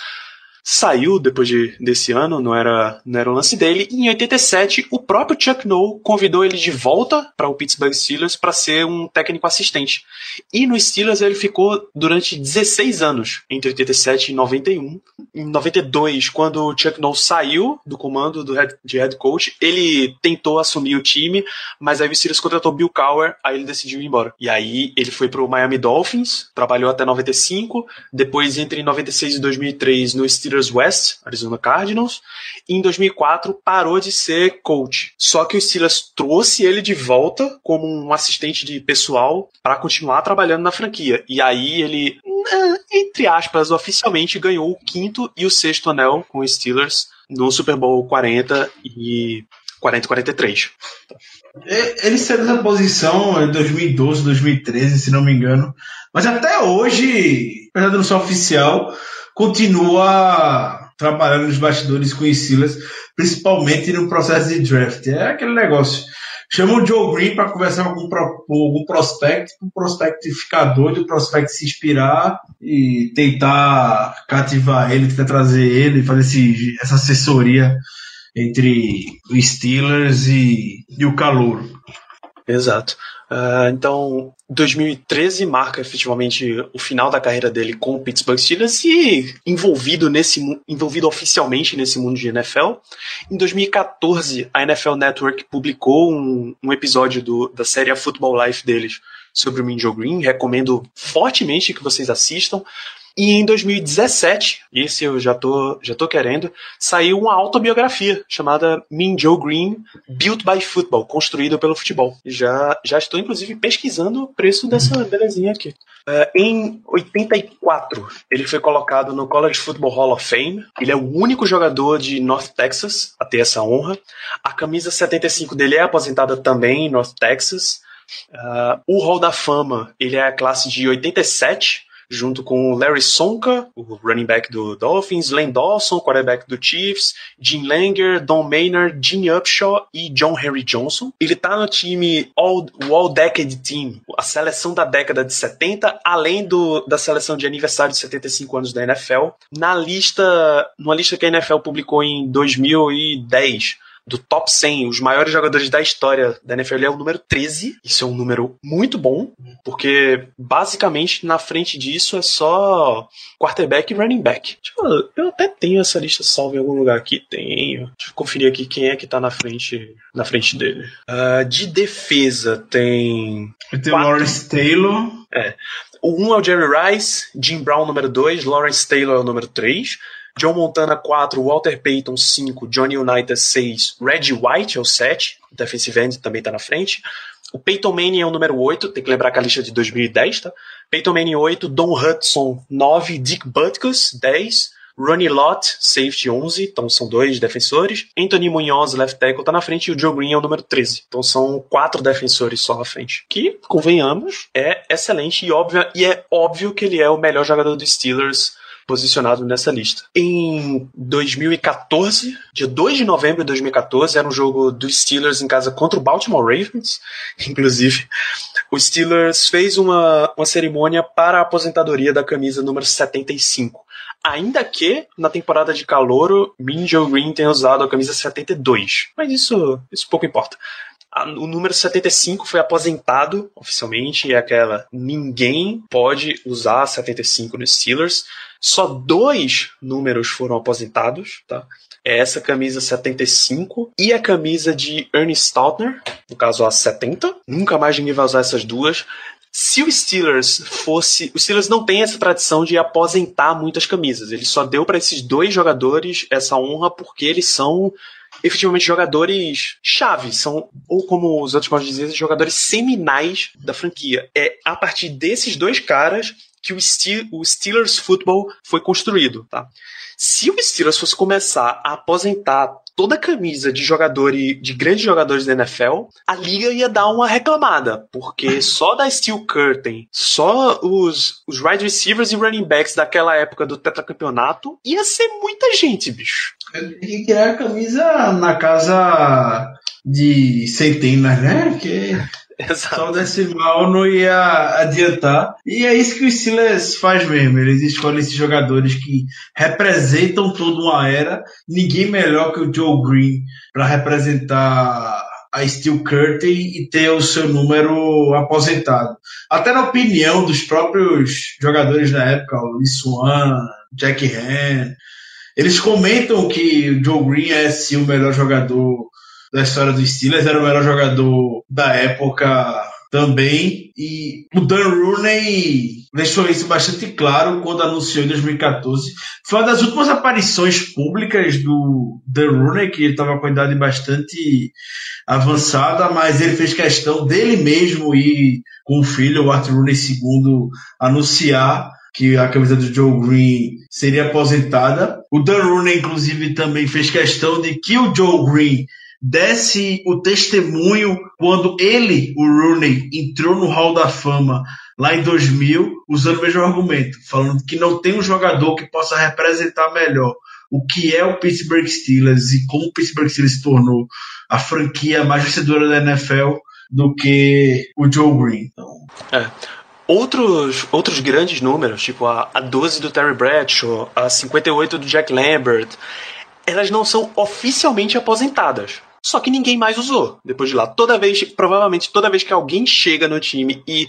Saiu depois de, desse ano, não era, não era o lance dele. E em 87, o próprio Chuck Noll convidou ele de volta para o Pittsburgh Steelers para ser um técnico assistente. E no Steelers ele ficou durante 16 anos, entre 87 e 91. Em 92, quando o Chuck Noll saiu do comando do head, de head coach, ele tentou assumir o time, mas aí o Steelers contratou Bill Cowher, aí ele decidiu ir embora. E aí ele foi pro Miami Dolphins, trabalhou até 95, depois entre 96 e 2003 no Steelers West, Arizona Cardinals, e em 2004 parou de ser coach. Só que o Steelers trouxe ele de volta como um assistente de pessoal para continuar trabalhando na franquia. E aí ele, eh, entre aspas, oficialmente ganhou o quinto e o sexto anel com os Steelers no Super Bowl 40 e 40-43. E- Ele saiu dessa posição em 2012, 2013, se não me engano. Mas até hoje, apesar de não ser oficial, continua trabalhando nos bastidores com os Steelers, principalmente no processo de draft. É aquele negócio. Chama o Joe Green para conversar com algum, pro, com prospect, o prospect ficar doido, o prospect se inspirar e tentar cativar ele, tentar trazer ele, fazer esse, essa assessoria entre os Steelers e, e o Calouro. Exato. Ah, então, 2013 marca efetivamente o final da carreira dele com o Pittsburgh Steelers e envolvido nesse envolvido oficialmente nesse mundo de NFL. Em 2014, a NFL Network publicou um, um episódio do- da série A Football Life deles sobre o Min Joe Green. Recomendo fortemente que vocês assistam. E em 2017, esse eu já tô, já tô querendo, saiu uma autobiografia chamada Mean Joe Green Built by Football, construído pelo futebol. Já, já estou, inclusive, pesquisando o preço dessa belezinha aqui. Eh, em 84, ele foi colocado no College Football Hall of Fame. Ele é o único jogador de North Texas a ter essa honra. A camisa 75 dele é aposentada também em North Texas. Ah, o Hall da Fama, ele é a classe de 87, junto com Larry Sonka, o running back do Dolphins, Len Dawson, quarterback do Chiefs, Jim Langer, Don Maynard, Jim Upshaw e John Henry Johnson. Ele tá no time All, o All Decade Team, a seleção da década de 70, além do, da seleção de aniversário de 75 anos da NFL, na lista, numa lista que a NFL publicou em 2010 do top 100, os maiores jogadores da história da NFL, ele é o número 13. Isso é um número muito bom, porque basicamente na frente disso é só quarterback e running back. Eu, eu até tenho essa lista salva em algum lugar aqui. Tenho. Deixa eu conferir aqui quem é que tá na frente, na frente dele. Ah, de defesa tem Tem o. Lawrence Taylor, o 1 é o Jerry Rice, Jim Brown número 2, Lawrence Taylor é o número 3, John Montana 4, Walter Payton 5, Johnny Unitas 6, Reggie White é o 7, defensive end também está na frente. O Peyton Manning é o número 8, tem que lembrar que a lista é de 2010, tá? Peyton Manning 8, Don Hudson 9, Dick Butkus 10, Ronnie Lott, safety 11, então são dois defensores. Anthony Munhoz, left tackle, tá na frente. E o Joe Green é o número 13. Então são quatro defensores só na frente. Que, convenhamos, é excelente. E óbvio, e é óbvio que ele é o melhor jogador dos Steelers posicionado nessa lista. Em 2014, dia 2 de novembro de 2014, era um jogo dos Steelers em casa contra o Baltimore Ravens, inclusive. O Steelers fez uma, uma cerimônia para a aposentadoria da camisa número 75. Ainda que na temporada de calouro, Mean Joe Green tenha usado a camisa 72. Mas isso, isso pouco importa. O número 75 foi aposentado oficialmente, e é aquela ninguém pode usar 75 nos Steelers. Só dois números foram aposentados, tá? É essa camisa 75 e a camisa de Ernie Stautner, no caso a 70. Nunca mais ninguém vai usar essas duas. Se o Steelers fosse. O Steelers não tem essa tradição de aposentar muitas camisas. Ele só deu para esses dois jogadores essa honra porque eles são efetivamente jogadores chave, são, ou como os outros podem dizer, jogadores seminais da franquia. É a partir desses dois caras que o, Steel, o Steelers Football foi construído, tá? Se o Steelers fosse começar a aposentar toda a camisa de jogadores, de grandes jogadores da NFL, a liga ia dar uma reclamada, porque só da Steel Curtain, só os, os wide receivers e running backs daquela época do tetracampeonato, ia ser muita gente, bicho. Que criar a camisa na casa de centenas, né? Porque Exato. só o decimal não ia adiantar. E é isso que o Steelers faz mesmo. Eles escolhem esses jogadores que representam toda uma era. Ninguém melhor que o Joe Green para representar a Steel Curtain e ter o seu número aposentado. Até na opinião dos próprios jogadores da época, o Lee Swan, Jack Han, eles comentam que o Joe Green é sim o melhor jogador da história dos Steelers, era o melhor jogador da época também. E o Dan Rooney deixou isso bastante claro quando anunciou em 2014. Foi uma das últimas aparições públicas do Dan Rooney, que ele estava com a idade bastante avançada, mas ele fez questão dele mesmo e com o filho, o Arthur Rooney II, anunciar que a camisa do Joe Green seria aposentada. O Dan Rooney, inclusive, também fez questão de que o Joe Green desse o testemunho quando ele, o Rooney, entrou no Hall da Fama lá em 2000, usando o mesmo argumento, falando que não tem um jogador que possa representar melhor o que é o Pittsburgh Steelers e como o Pittsburgh Steelers se tornou a franquia mais vencedora da NFL do que o Joe Green. Então, É. Outros, outros grandes números, tipo a, a 12 do Terry Bradshaw, a 58 do Jack Lambert, elas não são oficialmente aposentadas. Só que ninguém mais usou depois de lá. Toda vez, provavelmente toda vez que alguém chega no time e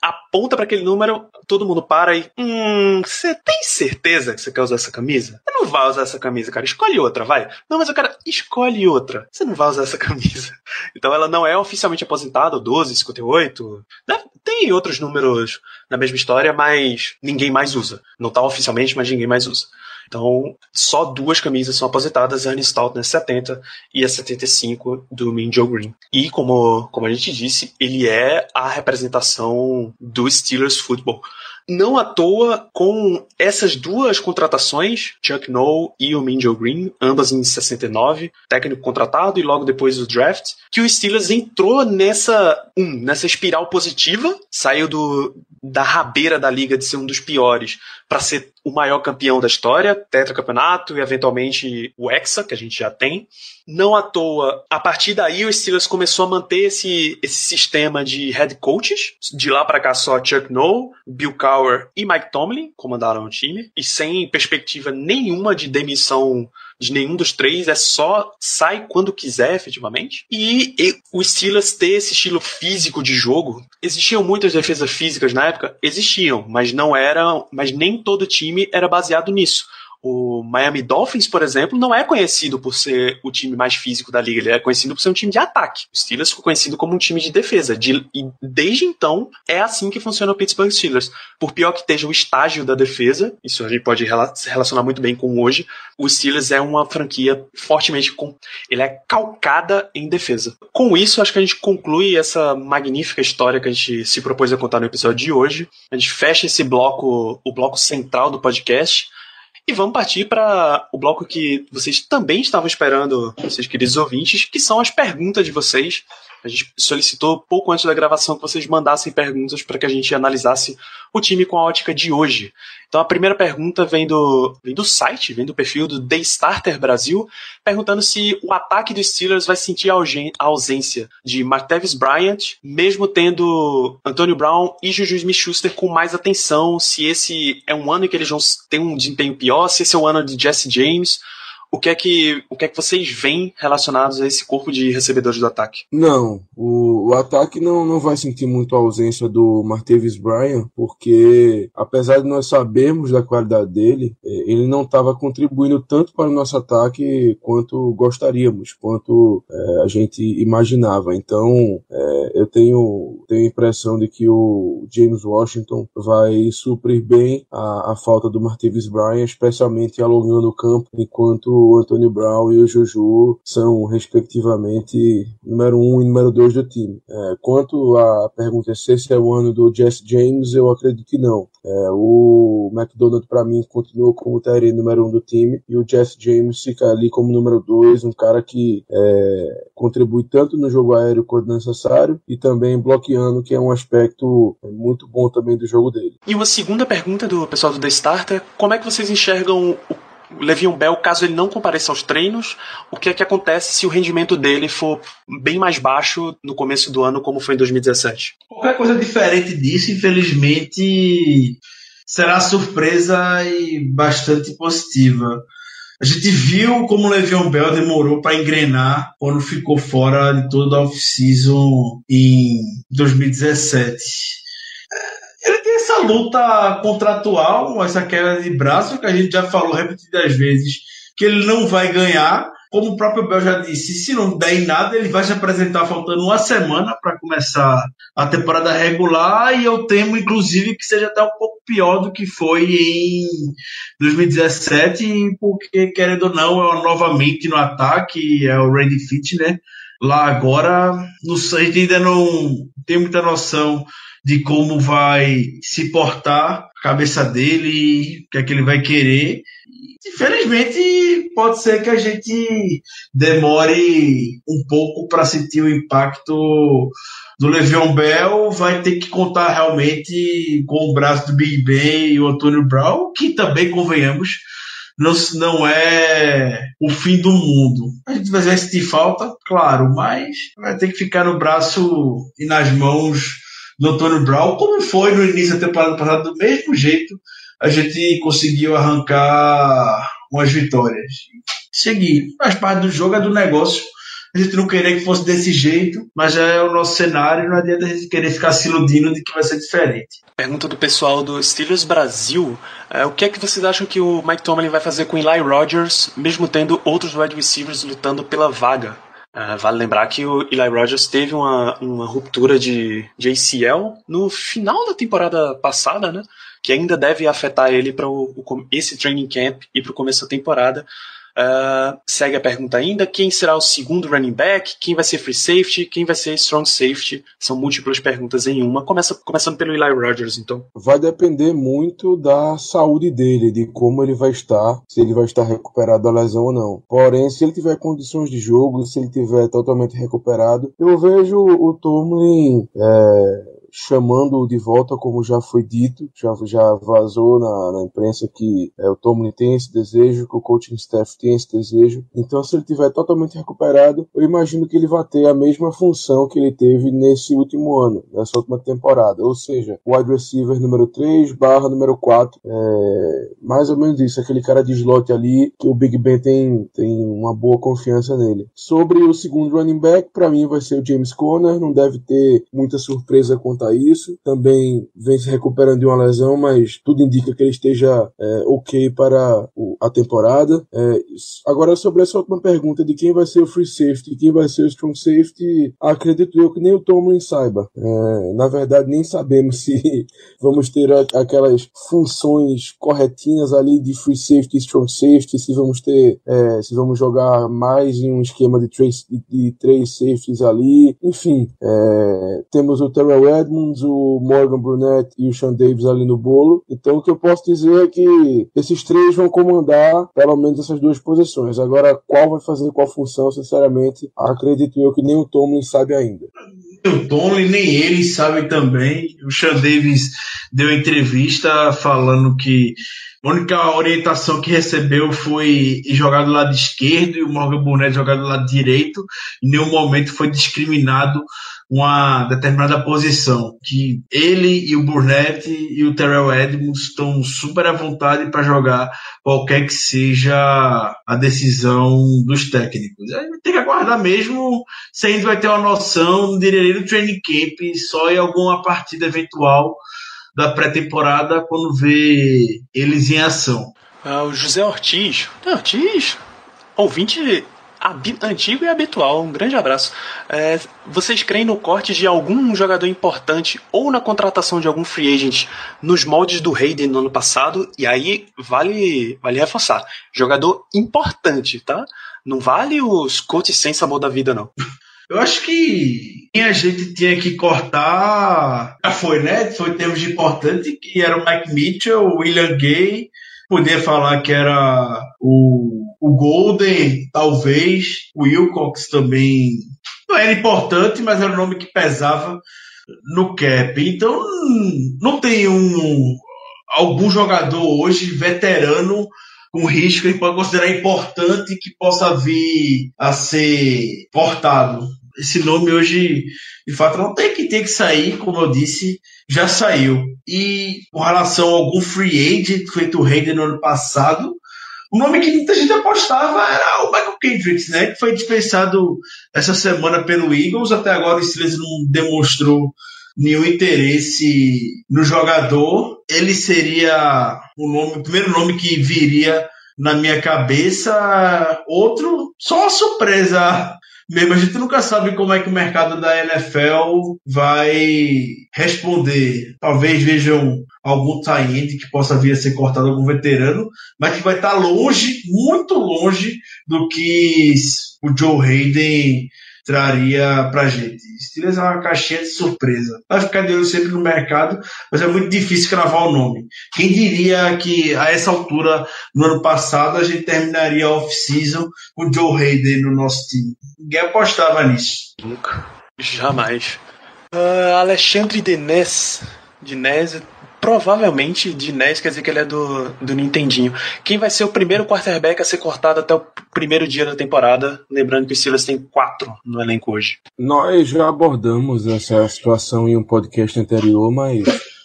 aponta para aquele número, todo mundo para e. Hum, você tem certeza que você quer usar essa camisa? Você não vai usar essa camisa, cara. Escolhe outra, vai. Não, mas o cara, escolhe outra. Você não vai usar essa camisa. Então ela não é oficialmente aposentada, o 12, 58. Né? Tem outros números na mesma história, mas ninguém mais usa. Não tá oficialmente, mas ninguém mais usa. Então, só duas camisas são aposentadas, a Ernie Stout na 70 e a 75 do Mean Joe Green. E como, como a gente disse, ele é a representação do Steelers Football. Não à toa, com essas duas contratações, Chuck Noll e o Joe Green, ambas em 69, técnico contratado e logo depois do draft, que o Steelers entrou nessa, um, nessa espiral positiva, saiu do, da rabeira da liga de ser um dos piores para ser o maior campeão da história, tetracampeonato e eventualmente o Hexa, que a gente já tem. Não à toa, a partir daí o Steelers começou a manter esse, esse sistema de head coaches. De lá para cá só Chuck Noll, Bill Cowher e Mike Tomlin comandaram o time. E sem perspectiva nenhuma de demissão de nenhum dos três, é só sai quando quiser, efetivamente. E, e o Steelers ter esse estilo físico de jogo, existiam muitas defesas físicas na época, existiam, mas não eram, mas nem todo time era baseado nisso. O Miami Dolphins, por exemplo, não é conhecido por ser o time mais físico da liga, ele é conhecido por ser um time de ataque. O Steelers ficou conhecido como um time de defesa. De, e desde então, é assim que funciona o Pittsburgh Steelers. Por pior que esteja o estágio da defesa, isso a gente pode rela se relacionar muito bem com hoje, o Steelers é uma franquia fortemente com. Ele é calcada em defesa. Com isso, acho que a gente conclui essa magnífica história que a gente se propôs a contar no episódio de hoje. A gente fecha esse bloco, o bloco central do podcast. E vamos partir para o bloco que vocês também estavam esperando, vocês queridos ouvintes, que são as perguntas de vocês. A gente solicitou pouco antes da gravação que vocês mandassem perguntas para que a gente analisasse o time com a ótica de hoje. Então a primeira pergunta vem do, vem do site, vem do perfil do The Starter Brasil, perguntando se o ataque dos Steelers vai sentir a ausência de Martavis Bryant, mesmo tendo Antonio Brown e Juju Smith-Schuster com mais atenção, se esse é um ano em que eles vão ter um desempenho pior, se esse é o ano de Jesse James, o que é que, o que, é que vocês veem relacionados a esse corpo de recebedores do ataque? Não, o, o ataque não, não vai sentir muito a ausência do Martavis Bryant, porque apesar de nós sabermos da qualidade dele, eh, ele não estava contribuindo tanto para o nosso ataque quanto gostaríamos, quanto é, a gente imaginava. Então, é, eu tenho, tenho a impressão de que o James Washington vai suprir bem a, a falta do Martavis Bryant, especialmente alongando o campo, enquanto o Anthony Brown e o Juju são, respectivamente, número um e número dois do time. É, quanto à pergunta se esse é o ano do Jesse James, eu acredito que não. É, o McDonald, para mim, continua como o número um do time e o Jesse James fica ali como número dois, um cara que é, contribui tanto no jogo aéreo quando necessário e também bloqueando, que é um aspecto muito bom também do jogo dele. E uma segunda pergunta do pessoal do The Starter: como é que vocês enxergam o Levion Bell, caso ele não compareça aos treinos, o que é que acontece se o rendimento dele for bem mais baixo no começo do ano, como foi em 2017? Qualquer coisa diferente disso, infelizmente, será surpresa e bastante positiva. A gente viu como o Le'Veon Bell demorou para engrenar quando ficou fora de toda a off-season em 2017 essa luta contratual, essa queda de braço, que a gente já falou repetidas vezes, que ele não vai ganhar. Como o próprio Bel já disse, se não der em nada, ele vai se apresentar faltando uma semana para começar a temporada regular. E eu temo, inclusive, que seja até um pouco pior do que foi em 2017, porque, querendo ou não, é novamente no ataque, é o Randy Fit, né? Lá agora, não sei, a gente ainda não tem muita noção de como vai se portar a cabeça dele, o que é que ele vai querer. Infelizmente, pode ser que a gente demore um pouco para sentir o impacto do Le'Veon Bell. Vai ter que contar realmente com o braço do Big Ben e o Antônio Brown, que também, convenhamos, não, não é o fim do mundo. A gente vai sentir falta, claro, mas vai ter que ficar no braço e nas mãos do Antônio Brown, como foi no início da temporada passada, do mesmo jeito a gente conseguiu arrancar umas vitórias. Seguir, faz parte do jogo, é do negócio. A gente não queria que fosse desse jeito, mas é o nosso cenário, não adianta a gente querer ficar se iludindo de que vai ser diferente. Pergunta do pessoal do Steelers Brasil: é, o que é que vocês acham que o Mike Tomlin vai fazer com Eli Rogers, mesmo tendo outros wide receivers lutando pela vaga? Uh, vale lembrar que o Eli Rogers teve uma, uma ruptura de, de ACL no final da temporada passada, né? Que ainda deve afetar ele para esse training camp e para o começo da temporada. Uh, segue a pergunta ainda: quem será o segundo running back? Quem vai ser free safety? Quem vai ser strong safety? São múltiplas perguntas em uma. Começa, começando pelo Eli Rogers, então. Vai depender muito da saúde dele, de como ele vai estar, se ele vai estar recuperado da lesão ou não. Porém, se ele tiver condições de jogo, se ele tiver totalmente recuperado, eu vejo o Tomlin. É chamando de volta, como já foi dito, já, já vazou na, na imprensa que é, o Tomlin tem esse desejo, que o coaching staff tem esse desejo. Então, se ele tiver totalmente recuperado, eu imagino que ele vai ter a mesma função que ele teve nesse último ano, nessa última temporada. Ou seja, wide receiver número 3 barra número 4. É, mais ou menos isso, aquele cara de slot ali, que o Big Ben tem, tem uma boa confiança nele. Sobre o segundo running back, para mim vai ser o James Conner, não deve ter muita surpresa quanto a isso. Também vem se recuperando de uma lesão, mas tudo indica que ele esteja é, ok para a temporada. É, agora, sobre essa última pergunta de quem vai ser o free safety quem vai ser o strong safety, acredito eu que nem o Tomlin saiba. É, na verdade, nem sabemos se vamos ter aquelas funções corretinhas ali de free safety strong safety, se vamos ter, é, se vamos jogar mais em um esquema de três, de, de três safeties ali. Enfim, é, temos o Terrell Edmonds Edmonds, o Morgan Brunette e o Sean Davis ali no bolo. Então o que eu posso dizer é que esses três vão comandar pelo menos essas duas posições. Agora, qual vai fazer qual função, sinceramente, acredito eu que nem o Tomlin sabe ainda. O Tomlin nem ele sabe também. O Sean Davis deu entrevista falando que a única orientação que recebeu foi jogar do lado esquerdo e o Morgan Burnett jogar do lado direito. Em nenhum momento foi discriminado uma determinada posição, que ele e o Burnett e o Terrell Edmonds estão super à vontade para jogar qualquer que seja a decisão dos técnicos. Tem que aguardar mesmo se a gente vai ter uma noção, diria do training camp, só em alguma partida eventual da pré-temporada quando vê eles em ação. Ah, o José Ortiz, Ortiz, ouvinte antigo e habitual. Um grande abraço. É, vocês creem no corte de algum jogador importante ou na contratação de algum free agent nos moldes do Hayden no ano passado? E aí vale, vale reforçar: jogador importante, tá? Não vale os coaches sem sabor da vida, não. Eu acho que a gente tinha que cortar. Já foi, né? Foi termos de importante, que era o Mike Mitchell, o William Gay. Poder falar que era o, o Golden, talvez. O Wilcox também. Não era importante, mas era o nome que pesava no cap. Então, não tem um algum jogador hoje veterano com risco que pode considerar importante que possa vir a ser portado. Esse nome hoje, de fato, não tem que ter que sair, como eu disse, já saiu. E com relação a algum free agent feito o no ano passado, o nome que muita gente apostava era o Michael Kendricks, né? Que foi dispensado essa semana pelo Eagles. Até agora o Steelers não demonstrou nenhum interesse no jogador. Ele seria o nome, o primeiro nome que viria na minha cabeça. Outro, só uma surpresa mesmo. A gente nunca sabe como é que o mercado da NFL vai responder. Talvez vejam algum tie que possa vir a ser cortado algum veterano, mas que vai estar longe, muito longe do que o Joe Hayden traria pra gente. Steelers é uma caixinha de surpresa. Vai ficar de olho sempre no mercado, mas é muito difícil cravar o nome. Quem diria que a essa altura, no ano passado, a gente terminaria off-season com o Joe Hayden no nosso time? Ninguém apostava nisso. Nunca. Jamais. Uh, Alexandre Denes. Denes provavelmente de NES quer dizer que ele é do, do Nintendinho. Quem vai ser o primeiro quarterback a ser cortado até o primeiro dia da temporada? Lembrando que o Silas tem quatro no elenco hoje. Nós já abordamos essa situação em um podcast anterior, mas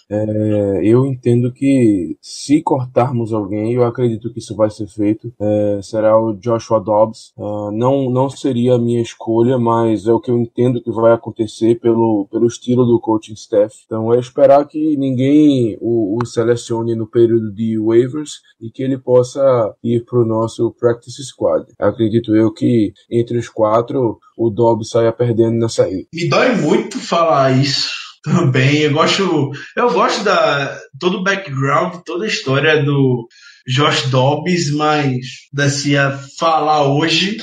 é, eu entendo que se cortarmos alguém, eu acredito que isso vai ser feito, é, será o Joshua Dobbs. Uh, não, não seria a minha escolha, mas é o que eu entendo que vai acontecer pelo, pelo estilo do coaching staff. Então é esperar que ninguém o, o selecione no período de waivers e que ele possa ir para o nosso practice squad. Acredito eu que entre os quatro o Dobbs saia perdendo nessa aí. Me dói muito falar isso também. Eu gosto, eu gosto da todo o background, toda a história do Josh Dobbs, mas desse a falar hoje,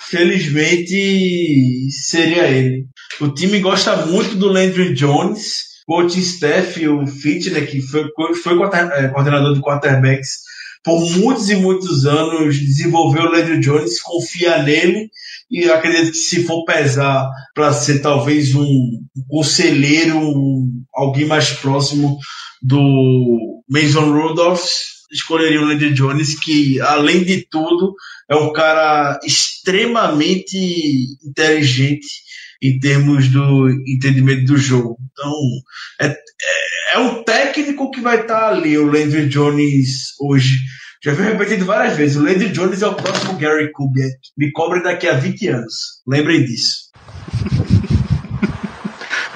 felizmente seria ele. O time gosta muito do Landry Jones, coach staff, o Fitner, que foi, foi é, coordenador de quarterbacks por muitos e muitos anos, desenvolveu o Landry Jones, confia nele e acredito que se for pesar para ser talvez um, conselheiro, um, alguém mais próximo do Mason Rudolph, escolheria o Landry Jones, que além de tudo é um cara extremamente inteligente em termos do entendimento do jogo. Então, é, é, é um técnico que vai estar ali, o Landry Jones, hoje. Já foi repetido várias vezes. O Landry Jones é o próximo Gary Kubiak. Me cobre daqui a 20 anos. Lembrem disso.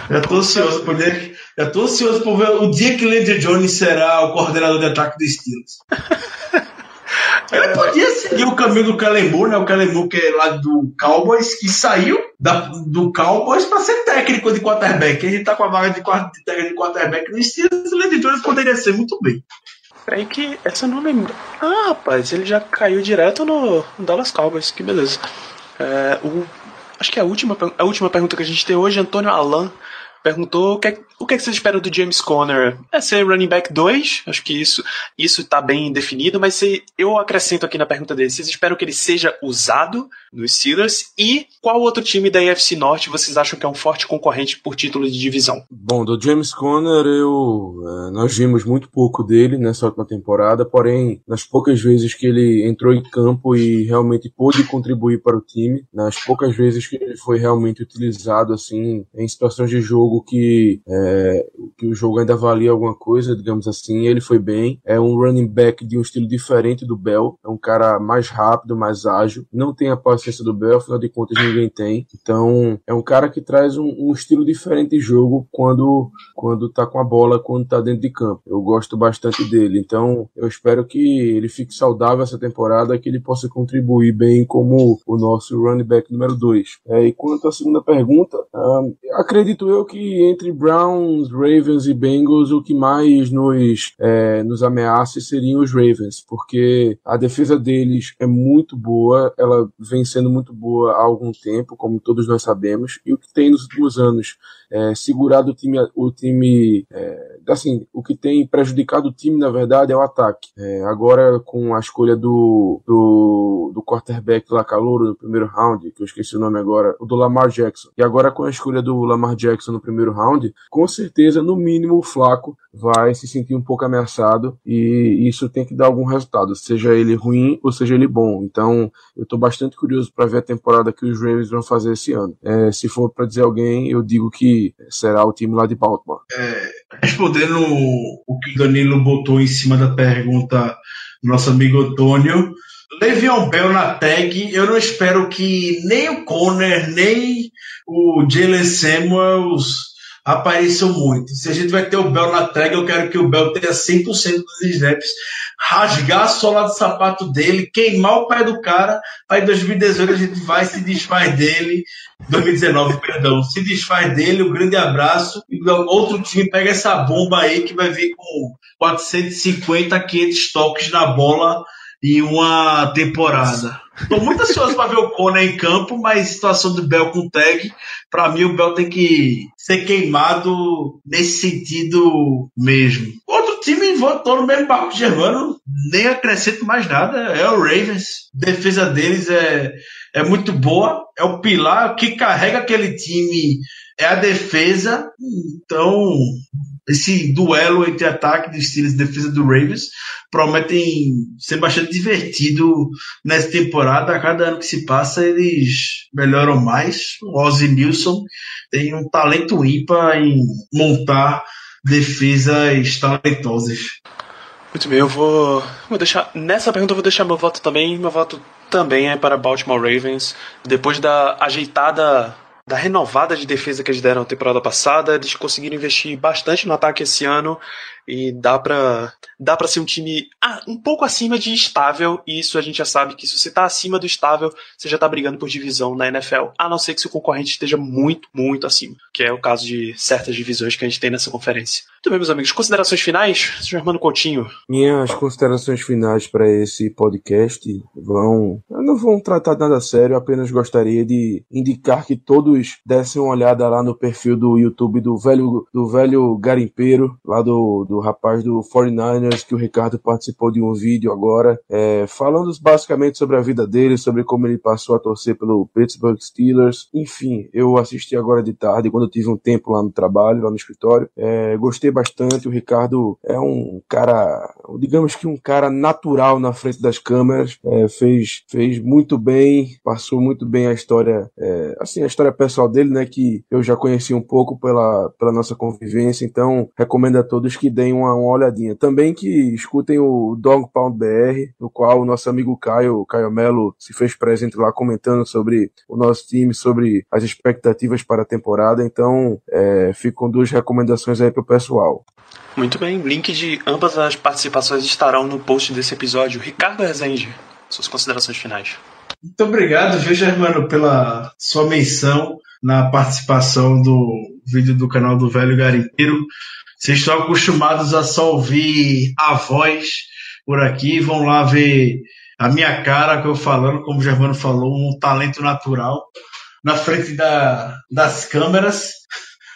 Já tô ansioso por ver, já tô ansioso por ver o dia que o Landry Jones será o coordenador de ataque dos Steelers. Ele podia seguir o caminho do Calemur, né? O Calemur que é lá do Cowboys, que saiu da, do Cowboys para ser técnico de quarterback. A gente tá com a vaga de, de, de quarterback no Steelers, o Landry Jones poderia ser muito bem. Peraí que essa não lembra. Ah, rapaz, ele já caiu direto no Dallas Cowboys, que beleza. É, o, acho que é a última, a última pergunta que a gente tem hoje, Antônio Alan perguntou o que, é, o que, é que você espera do James Conner. É ser running back 2, acho que isso isso está bem definido, mas se, eu acrescento aqui na pergunta dele, vocês esperam que ele seja usado nos Steelers? E qual outro time da AFC Norte vocês acham que é um forte concorrente por título de divisão? Bom, do James Conner, eu, é, nós vimos muito pouco dele nessa última temporada, porém, nas poucas vezes que ele entrou em campo e realmente pôde contribuir para o time, nas poucas vezes que ele foi realmente utilizado assim em situações de jogo que é, que o jogo ainda valia alguma coisa, digamos assim. Ele foi bem. É um running back de um estilo diferente do Bell. É um cara mais rápido, mais ágil. Não tem a paciência do Bell, afinal de contas ninguém tem. Então é um cara que traz um, um estilo diferente de jogo quando, quando tá com a bola, quando tá dentro de campo. Eu gosto bastante dele. Então eu espero que ele fique saudável essa temporada, que ele possa contribuir bem como o nosso running back número 2. É, e quanto à segunda pergunta, um, acredito eu que entre Browns, Ravens e Bengals, o que mais nos, é, nos ameaça seriam os Ravens, porque a defesa deles é muito boa, ela vem sendo muito boa há algum tempo, como todos nós sabemos, e o que tem nos últimos anos é, segurado o time, o time é, assim, o que tem prejudicado o time, na verdade, é o ataque. É, agora, com a escolha do, do, do quarterback lá, calouro, no primeiro round, que eu esqueci o nome agora, o do Lamar Jackson, e agora com a escolha do Lamar Jackson no primeiro round, com certeza, no mínimo, o Flaco vai se sentir um pouco ameaçado e isso tem que dar algum resultado, seja ele ruim ou seja ele bom. Então, eu estou bastante curioso para ver a temporada que os Ravens vão fazer esse ano. É, se for para dizer alguém, eu digo que será o time lá de Baltimore. É, respondendo o que o Danilo botou em cima da pergunta do nosso amigo Antônio, Le'Veon Bell na tag, eu não espero que nem o Conner, nem o Jalen Samuels apareçam muito. Se a gente vai ter o Bell na tag, eu quero que o Bell tenha 100% dos snaps, rasgar a sola do sapato dele, queimar o pé do cara, aí em 2018 a gente vai se desfaz dele, 2019, perdão, se desfaz dele, um grande abraço, e outro time pega essa bomba aí que vai vir com 450, 500 toques na bola em uma temporada. Estou muito ansioso para ver o Conor em campo, mas situação do Bel com tag, para mim o Bel tem que ser queimado nesse sentido mesmo. Outro time voltou no mesmo barco germano, nem acrescento mais nada, é o Ravens. A defesa deles é, é muito boa, é o pilar que carrega aquele time é a defesa. Então, esse duelo entre ataque dos Steelers e defesa do Ravens prometem ser bastante divertido nessa temporada. A cada ano que se passa, eles melhoram mais. O Ozzy Nilson tem um talento ímpar em montar defesas talentosas. Muito bem, eu vou, vou deixar. Nessa pergunta eu vou deixar meu voto também. Meu voto também é para Baltimore Ravens. Depois da ajeitada da renovada de defesa que eles deram na temporada passada, eles conseguiram investir bastante no ataque esse ano e dá pra, dá pra ser um time ah, um pouco acima de estável, e isso a gente já sabe que se você tá acima do estável, você já tá brigando por divisão na NFL, a não ser que seu concorrente esteja muito, muito acima, que é o caso de certas divisões que a gente tem nessa conferência. Muito bem, meus amigos, considerações finais? Germano Coutinho. Minhas considerações finais para esse podcast vão. não vão tratar nada sério, apenas gostaria de indicar que todos dessem uma olhada lá no perfil do YouTube do velho, do velho garimpeiro, lá do, do do rapaz do 49ers, que o Ricardo participou de um vídeo agora, é, falando basicamente sobre a vida dele, sobre como ele passou a torcer pelo Pittsburgh Steelers. Enfim, eu assisti agora de tarde, quando eu tive um tempo lá no trabalho, lá no escritório. É, gostei bastante. O Ricardo é um cara, digamos que um cara natural na frente das câmeras. É, fez, fez muito bem, passou muito bem a história, é, assim, a história pessoal dele, né, que eu já conheci um pouco pela, pela nossa convivência. Então, recomendo a todos que deem deem uma, uma olhadinha. Também que escutem o Dog Pound BR, no qual o nosso amigo Caio, Caio Melo, se fez presente lá comentando sobre o nosso time, sobre as expectativas para a temporada. Então, é, ficam duas recomendações aí pro pessoal. Muito bem, link de ambas as participações estarão no post desse episódio. Ricardo Rezende, suas considerações finais. Muito obrigado, viu, Germano, pela sua menção na participação do vídeo do canal do Velho Garimpeiro. Vocês estão acostumados a só ouvir a voz por aqui, vão lá ver a minha cara que eu falando, como o Germano falou, um talento natural na frente da, das câmeras.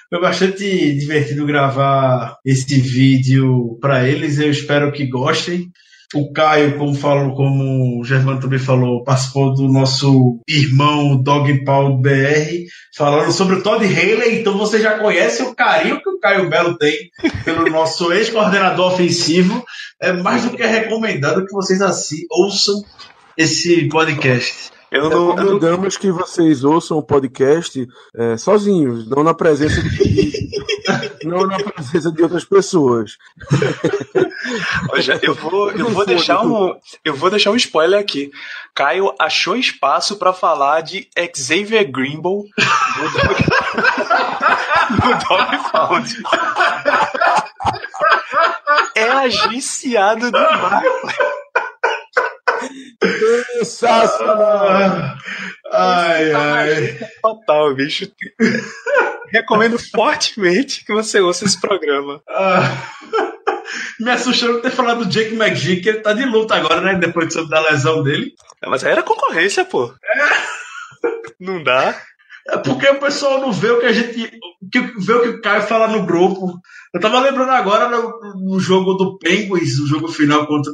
Foi bastante divertido gravar esse vídeo para eles. Eu espero que gostem. O Caio, como falou, como o Germano também falou, participou do nosso irmão Dog Paul BR, falando sobre o Todd Haley. Então você já conhece o carinho que o Caio Belo tem pelo nosso ex-coordenador ofensivo. É mais do que recomendado que vocês assim, ouçam esse podcast. Eu não, eu não- Recomendamos que vocês ouçam o podcast é, sozinhos, não na presença de, não na presença de outras pessoas. Olha, eu vou, eu vou deixar um, eu vou deixar um spoiler aqui. Caio achou espaço pra falar de Xavier Greenbow no Dog, no Dog Pound. É agenciado do Marco. Sensacional! Ai, ai. Total, bicho. Recomendo fortemente que você ouça esse programa. Ah. Me assustou não ter falado do Jake McGee, que ele tá de luta agora, né? Depois da lesão dele. Mas aí era concorrência, pô. Não dá. É porque o pessoal não vê o que a gente. Que, vê o que o Caio fala no grupo. Eu tava lembrando agora no, no jogo do Penguins, o jogo final contra,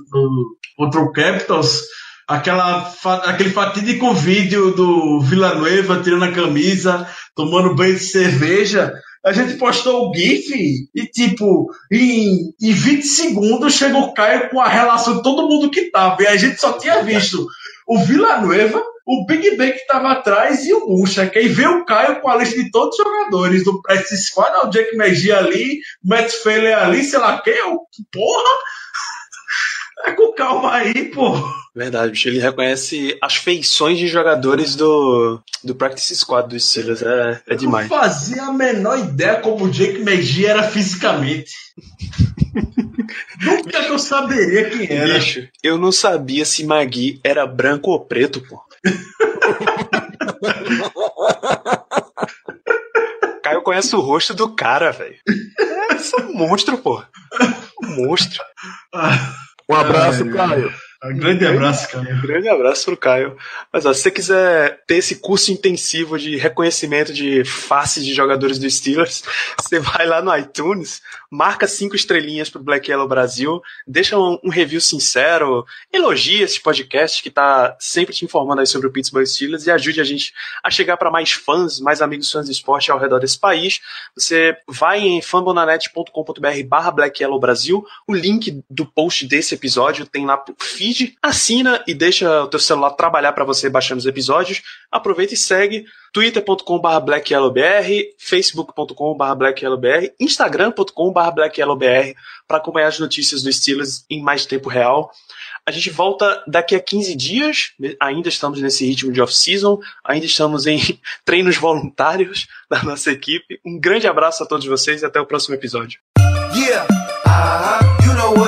contra o Capitals, aquela, aquele fatídico vídeo do Villanueva tirando a camisa, tomando banho de cerveja. A gente postou o GIF e, tipo, em, em 20 segundos chegou o Caio com a relação de todo mundo que tava. E a gente só tinha visto o Villanueva, o Big Ben que tava atrás e o Muxa. Aí veio o Caio com a lista de todos os jogadores do Practice Squad, ó, o Jack McGee ali, Matt Failer ali, sei lá quem, eu, porra! É com calma aí, pô. Verdade, bicho. Ele reconhece as feições de jogadores do, do Practice Squad dos Steelers. É, é demais. Não fazia a menor ideia como o Jake McGee era fisicamente. Nunca que eu saberia quem era. Bicho, eu não sabia se Magui era branco ou preto, pô. Caio conhece o rosto do cara, velho. É, esse é um monstro, pô. Um monstro. Um abraço, Ai, Caio. Um grande abraço, cara. Um grande abraço pro Caio. Mas ó, se você quiser ter esse curso intensivo de reconhecimento de faces de jogadores do Steelers, você vai lá no iTunes, marca cinco estrelinhas pro Black Yellow Brasil, deixa um, um review sincero, elogia esse podcast que tá sempre te informando aí sobre o Pittsburgh Steelers e ajude a gente a chegar para mais fãs, mais amigos fãs do esporte ao redor desse país. Você vai em fambonanet.com.br barra Black Yellow Brasil, o link do post desse episódio tem lá pro feed, assina e deixa o teu celular trabalhar para você baixando os episódios, aproveita e segue twitter.com.br blackyellowbr, facebook.com.br blackyellowbr, instagram.com.br blackyellowbr para acompanhar as notícias do Steelers em mais tempo real. A gente volta daqui a 15 dias, ainda estamos nesse ritmo de off-season, ainda estamos em treinos voluntários da nossa equipe. Um grande abraço a todos vocês e até o próximo episódio. Yeah, uh-huh, you know